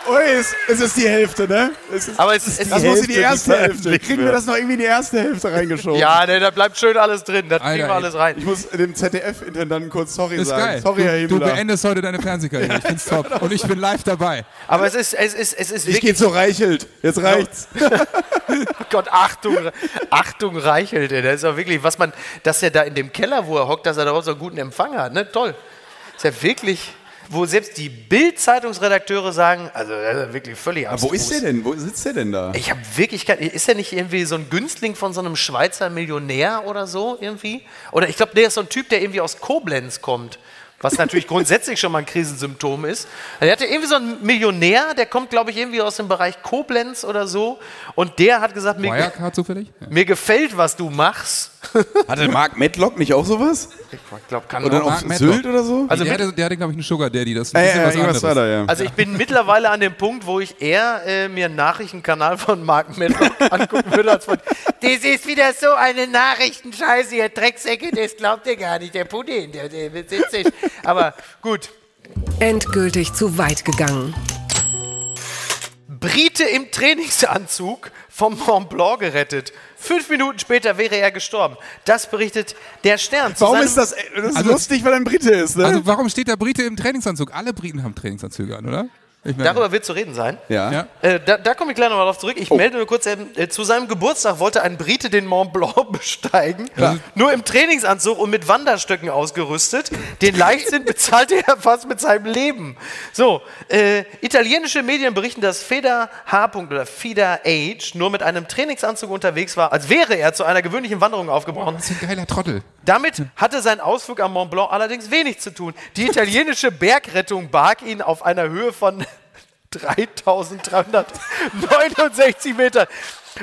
Oh, es, es ist die Hälfte, ne? Es ist, aber es, es das ist, muss in die Hälfte, die erste Hälfte. Kriegen wir das noch irgendwie in die erste Hälfte reingeschoben? ja, ne, da bleibt schön alles drin, da kriegen wir alles rein. Ich muss dem ZDF-Intendanten kurz sorry Ist sagen. geil. Sorry, Herr du, du Himmler. beendest heute deine Fernsehkarriere. Ich find's top. [LAUGHS] Und ich bin live dabei. Aber es ist, es ist, es ist Ich gehe zu Reichelt. Jetzt reicht's. [LAUGHS] Gott, Achtung, Achtung, Reichelt, ey. das ist auch wirklich, was man, dass er da in dem Keller, wo er hockt, dass er daraus so einen guten Empfang hat, ne, toll. Ist ja wirklich, wo selbst die Bild-Zeitungsredakteure sagen, also, das ist ja wirklich völlig Aber wo abstrus. ist der denn? Wo sitzt der denn da? Ich habe wirklich kein, ist er nicht irgendwie so ein Günstling von so einem Schweizer Millionär oder so irgendwie? Oder ich glaube, der ist so ein Typ, der irgendwie aus Koblenz kommt. Was natürlich [LAUGHS] grundsätzlich schon mal ein Krisensymptom ist. Er hatte irgendwie so einen Millionär, der kommt, glaube ich, irgendwie aus dem Bereich Koblenz oder so. Und der hat gesagt, mir, mir gefällt, was du machst. Hatte Mark Medlock nicht auch sowas? Ich glaube, kann Oder auch. auf Mark Sylt oder so? Also der, mit- hatte, der hatte, glaube ich, einen Sugar Daddy. Das ist ein Äh, bisschen äh, was anderes. ja. Also ich bin mittlerweile an dem Punkt, wo ich eher äh, mir einen Nachrichtenkanal von Mark Medlock [LAUGHS] angucken würde, als von Das ist wieder so eine Nachrichtenscheiße, ihr Drecksäcke, das glaubt ihr gar nicht. Der Pudding, der, der sitzt nicht. Aber gut. Endgültig zu weit gegangen. Brite im Trainingsanzug vom Mont Blanc gerettet. Fünf Minuten später wäre er gestorben. Das berichtet der Stern. Warum ist das, äh, das ist Also- lustig, weil er ein Brite ist, ne? Also warum steht der Brite im Trainingsanzug? Alle Briten haben Trainingsanzüge an, oder? Meine, Darüber wird zu reden sein. ja. Ja. Äh, da, da komme ich gleich nochmal drauf zurück. Ich melde nur kurz, ähm, äh, zu seinem Geburtstag wollte ein Brite den Mont Blanc [LAUGHS] besteigen. Nur im Trainingsanzug und mit Wanderstöcken ausgerüstet. Den Leichtsinn bezahlte er fast mit seinem Leben. So, äh, italienische Medien berichten, dass Feder H. oder Feder H. nur mit einem Trainingsanzug unterwegs war, als wäre er zu einer gewöhnlichen Wanderung aufgebrochen. das ist ein geiler Trottel. Damit hatte sein Ausflug am Mont Blanc allerdings wenig zu tun. Die italienische Bergrettung barg ihn auf einer Höhe von 3369 Metern.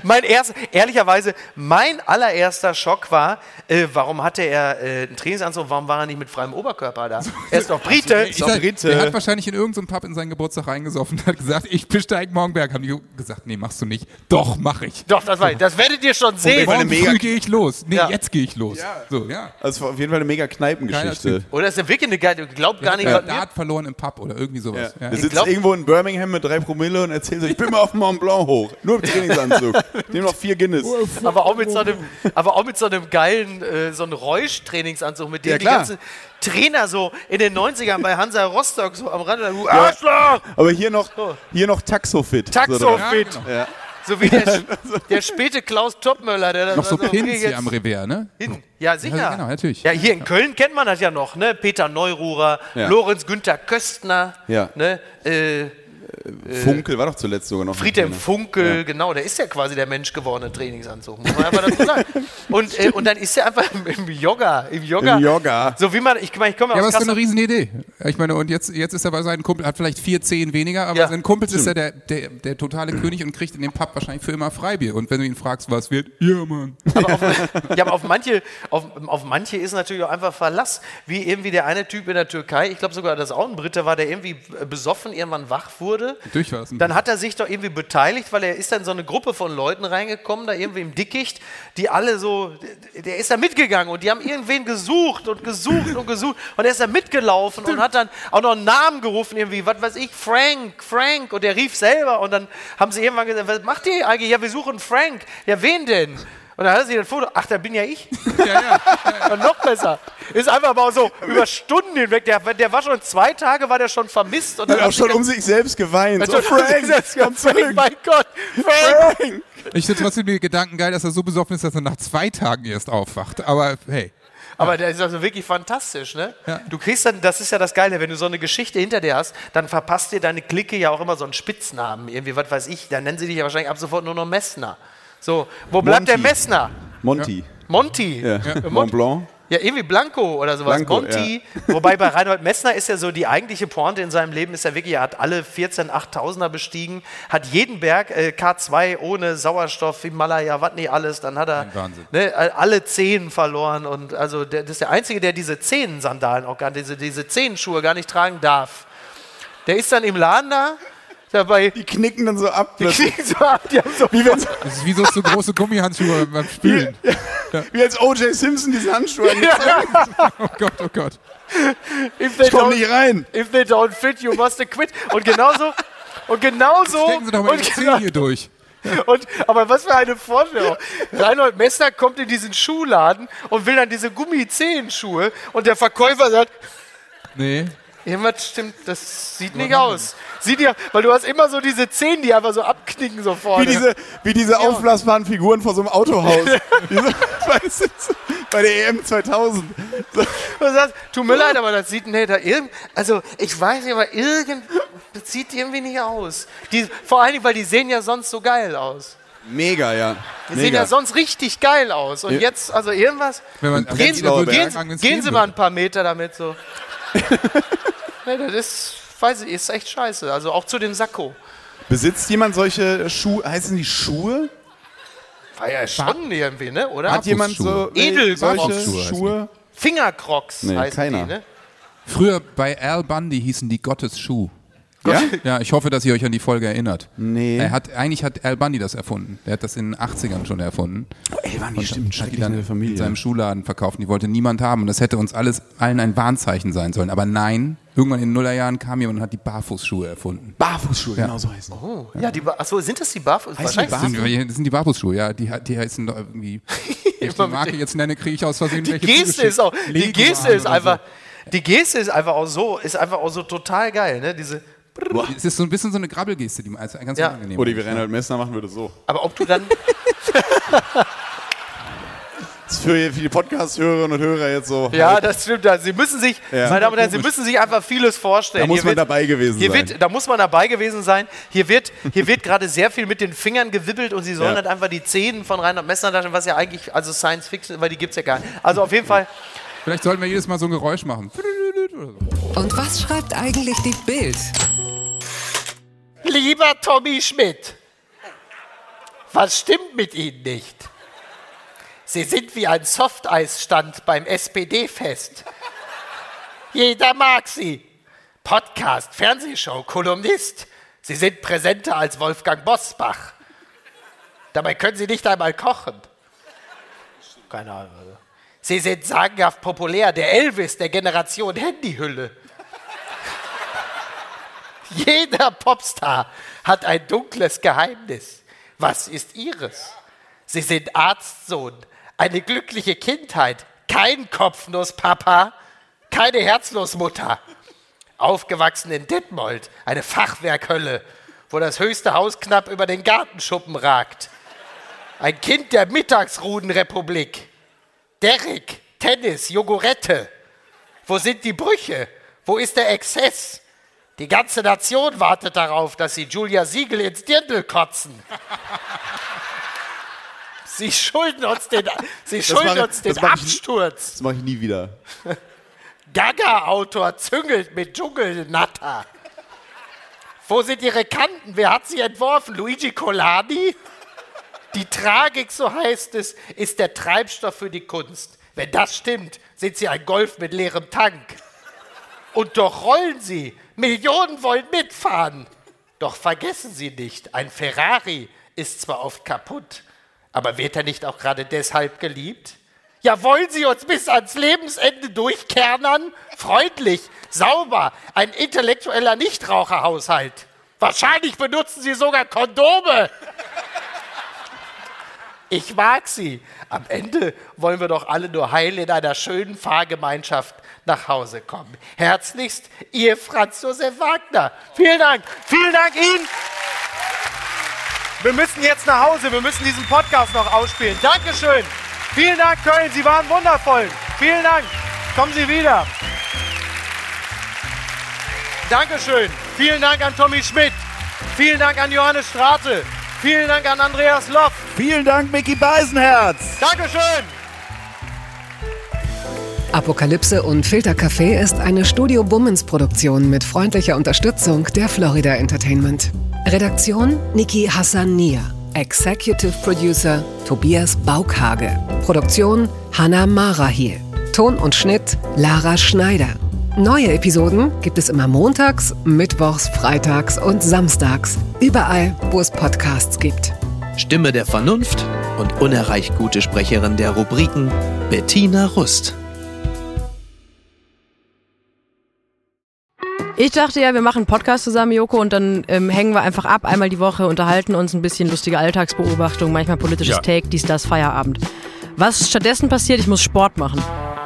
Mein erster, ehrlicherweise, mein allererster Schock war, äh, warum hatte er äh, einen Trainingsanzug, warum war er nicht mit freiem Oberkörper da? Er ist doch Brite. Ich sag, Brite. Der hat wahrscheinlich in irgendeinem Pub in seinen Geburtstag reingesoffen und hat gesagt, ich besteige morgen Berg. Haben die gesagt, nee, machst du nicht. Doch, mach ich. Doch, das, war, das werdet ihr schon sehen. Morgen mega- früh gehe ich los. Nee, Ja. jetzt gehe ich los. So, ja. Also auf jeden Fall eine mega Kneipengeschichte. Oder ist ja wirklich eine geile, glaubt gar nicht, Ja, Dart verloren im Pub oder irgendwie sowas. Ja. Der sitzt glaub- irgendwo in Birmingham mit drei Promille und erzählt so, ich bin mal auf Mont Blanc hoch. Nur im Trainingsanzug. Nehm noch vier Guinness. aber auch mit so einem, aber auch mit so einem geilen, äh, so einem Räusch-Trainingsanzug, mit dem Ja, die ganzen Trainer so in den 90ern bei Hansa Rostock so am Rand, du Arschloch! Aber hier noch, hier noch Taxofit. Taxo So, fit. genau. So wie der, [LAUGHS] der späte Klaus Topmöller, der da Noch so Pins hier am Revers, ne? hin. Ja, sicher. Ja, genau, natürlich. Ja, hier in Köln kennt man das ja noch, ne? Peter Neururer, Ja. Lorenz Günther Köstner, Ja. ne? Äh, Funkel war doch zuletzt sogar noch. Friedhelm. Funkel, genau, der ist ja quasi der menschgewordene Trainingsanzug, muss man einfach dazu sagen. Und, äh, und dann ist er einfach im, im Yoga, im Yoga. Im Yoga. So wie man, ich meine, ich komme Ja, aber aus ist doch eine. Riesenidee. Ich meine, und jetzt, jetzt ist er bei seinen Kumpel, hat vielleicht vier Zehen weniger, aber Ja. sein Kumpels ist er der, der, der totale König und kriegt in dem Pub wahrscheinlich für immer Freibier. Und wenn du ihn fragst, was wird, ja, Mann. Aber auf, ja, aber auf manche, auf, auf manche ist natürlich auch einfach Verlass. Wie irgendwie der eine Typ in der Türkei, ich glaube sogar, dass auch ein Brite war, der irgendwie besoffen irgendwann wach wurde. Durch war es ein Dann hat er sich doch irgendwie beteiligt, weil er ist dann in so eine Gruppe von Leuten reingekommen, da irgendwie im Dickicht, die alle so, der ist da mitgegangen und die haben irgendwen gesucht und gesucht und gesucht und er ist da mitgelaufen und hat dann auch noch einen Namen gerufen, irgendwie, was weiß ich, Frank, Frank und der rief selber und dann haben sie irgendwann gesagt, was macht ihr eigentlich? Ja, wir suchen Frank. Ja, wen denn? Und dann hat er sich ein Foto, ach, da bin ja ich. [LAUGHS] Und noch besser. Ist einfach auch so über Stunden hinweg. Der, der war schon zwei Tage, war der schon vermisst. Und dann Hat auch schon um sich selbst geweint. Also, So, Frank, komm Frank, zurück. mein Gott, Frank. Frank. Ich finde trotzdem den Gedanken geil, dass er so besoffen ist, dass er nach zwei Tagen erst aufwacht. Aber hey. Aber der ist also wirklich fantastisch, ne? Ja. Du kriegst dann, das ist ja das Geile, wenn du so eine Geschichte hinter dir hast, dann verpasst dir deine Clique ja auch immer so einen Spitznamen. Irgendwie, was weiß ich, dann nennen sie dich ja wahrscheinlich ab sofort nur noch Messner. So, wo bleibt der Monty. Messner? Monty. Monty. Ja. Mon- Mont Blanc. Ja, irgendwie Blanco oder sowas. Blanco, Monty. Wobei bei Reinhold Messner ist ja so, die eigentliche Pointe in seinem Leben ist ja wirklich, er hat alle 14 8000er bestiegen, hat jeden Berg äh, K2 ohne Sauerstoff, Himalaya, was nicht alles, dann hat er ne, alle Zehen verloren und also der, das ist der Einzige, der diese Zehensandalen auch gar diese, diese Zehenschuhe gar nicht tragen darf. Der ist dann im Laden da, dabei, Die knicken dann so ab. die plötzlich. kriegen so ab, die haben so Wie, wenn's, Das ist wie so, so große Gummihandschuhe beim Spülen. wie als O.J. Simpson diese Handschuhe angezogen [LAUGHS] Oh Gott, oh Gott. if they Ich komm nicht rein. If they don't fit, you must quit. Und genauso, und genauso, Stecken Sie doch mal und die genau, Zehen hier durch. [LAUGHS] und, aber was für eine Vorstellung. Reinhold Messner kommt in diesen Schuhladen und will dann diese Gummizehenschuhe und der Verkäufer sagt, Nee. Irgendwas stimmt, das sieht nicht aus. Sieht ja, weil du hast immer so diese Zehen, die einfach so abknicken so vorne. Wie diese, wie diese aufblasbaren Figuren vor so einem Autohaus. [LAUGHS] Diese, weißt du, so bei der EM 2000. So, du sagst, tut mir leid, aber das sieht, nee, da irgend, also ich weiß nicht, aber irgend, das sieht irgendwie nicht aus. Die, vor allen Dingen, weil die sehen ja sonst so geil aus. mega, ja. Die sehen Mega. ja sonst richtig geil aus. Und jetzt, also irgendwas. Wenn man Gehen, so gehen, gehen Sie mal ein paar Meter damit so. [LAUGHS] nee, das ist, weiß ich, ist echt scheiße. Also auch zu dem Sakko. Besitzt jemand solche Schuhe? Heißen die Schuhe? War ja schon irgendwie, ne? Oder? Hat jemand so Edel- solche heißen Schuhe? Fingercrocs Nee, heißen keiner. die, ne? Früher bei Al Bundy hießen die Gottesschuh. Ja? Ja, ich hoffe, dass ihr euch an die Folge erinnert. Nee. Er hat, eigentlich hat Al Bundy das erfunden. Der hat das in den 80ern schon erfunden. Ey, waren die Und stimmt, hat die dann Familie. in seinem Schuhladen verkauft. Die wollte niemand haben. Und das hätte uns alles allen ein Warnzeichen sein sollen. Aber nein, irgendwann in den Nullerjahren kam jemand und hat die Barfußschuhe erfunden. Barfußschuhe, genau so heißen. Oh, ja, die, Ba- achso, sind das die Barfuß? Wahrscheinlich. Das sind, das sind die Barfußschuhe, ja. Die, die heißen doch irgendwie. [LAUGHS] Wenn ich die Marke jetzt nenne, kriege ich aus Versehen Die welche Geste ist auch, die Geste ist einfach, die Geste ist einfach auch so, ist einfach auch so total geil, ne? Diese, So. Es ist so ein bisschen so eine Grabbelgeste, die also ganz Ja. unangenehm Oder wie Reinhold Messner machen würde so. aber ob du dann, [LAUGHS] Das ist für, für die Podcast-Hörerinnen und Hörer jetzt so. ja, das stimmt, sie müssen sich, Ja. meine Damen und Herren, sie müssen sich einfach vieles vorstellen. Da muss Hier man wird- dabei gewesen hier sein. Wird, da muss man dabei gewesen sein. Hier wird, hier wird gerade sehr viel mit den Fingern gewibbelt und sie sollen Ja. halt einfach die Zähne von Reinhard Messner darstellen, was ja eigentlich, also Science Fiction, weil die gibt es ja gar nicht. Also auf jeden Fall, Vielleicht sollten wir jedes Mal so ein Geräusch machen. Und was schreibt eigentlich die Bild? Lieber Tommy Schmidt, was stimmt mit Ihnen nicht? Sie sind wie ein Softeisstand beim SPD-Fest. Jeder mag Sie. Podcast, Fernsehshow, Kolumnist. Sie sind präsenter als Wolfgang Bosbach. Dabei können Sie nicht einmal kochen. Keine Ahnung. Also. Sie sind sagenhaft populär, der Elvis der Generation Handyhülle. Jeder Popstar hat ein dunkles Geheimnis. Was ist ihres? Sie sind Arztsohn, eine glückliche Kindheit, kein Kopfnusspapa, keine Herzlosmutter. Aufgewachsen in Detmold, eine Fachwerkhölle, wo das höchste Haus knapp über den Gartenschuppen ragt. Ein Kind der Mittagsrudenrepublik. Derrick, Tennis, Jogurette. Wo sind die Brüche? Wo ist der Exzess? Die ganze Nation wartet darauf, dass sie Julia Siegel ins Dirndl kotzen. Sie schulden uns den, sie schulden mache- uns den das mache ich- Absturz. Das mache ich nie wieder. Gaga-Autor züngelt mit Dschungelnatter. Wo sind ihre Kanten? Wer hat sie entworfen? Luigi Colani? Die Tragik, so heißt es, ist der Treibstoff für die Kunst. Wenn das stimmt, sind sie ein Golf mit leerem Tank. Und doch rollen sie. Millionen wollen mitfahren. Doch vergessen Sie nicht, ein Ferrari ist zwar oft kaputt, aber wird er nicht auch gerade deshalb geliebt? Ja, wollen Sie uns bis ans Lebensende durchkernern? Freundlich, sauber, ein intellektueller Nichtraucherhaushalt. Wahrscheinlich benutzen Sie sogar Kondome. Ich mag sie. Am Ende wollen wir doch alle nur heil in einer schönen Fahrgemeinschaft nach Hause kommen. Herzlichst, Ihr Franz Josef Wagner. Vielen Dank. Vielen Dank Ihnen. Wir müssen jetzt nach Hause. Wir müssen diesen Podcast noch ausspielen. Dankeschön. Vielen Dank, Köln. Sie waren wundervoll. Vielen Dank. Kommen Sie wieder. Dankeschön. Vielen Dank an Tommy Schmidt. Vielen Dank an Johannes Strate. Vielen Dank an Andreas Loff. Vielen Dank, Mickey Beisenherz. Dankeschön. Apokalypse und Filtercafé ist eine Studio Bummens Produktion mit freundlicher Unterstützung der Florida Entertainment. Redaktion Niki Hassania. Executive Producer Tobias Baukhage. Produktion Hanna Marahiel. Ton und Schnitt Lara Schneider. Neue Episoden gibt es immer montags, mittwochs, freitags und samstags. Überall, wo es Podcasts gibt. Stimme der Vernunft und unerreicht gute Sprecherin der Rubriken Bettina Rust. Ich dachte ja, wir machen einen Podcast zusammen, Joko, und dann ähm, hängen wir einfach ab, einmal die Woche, unterhalten uns ein bisschen lustige Alltagsbeobachtung, manchmal politisches Ja. Take, dies, das, Feierabend. Was stattdessen passiert, ich muss Sport machen.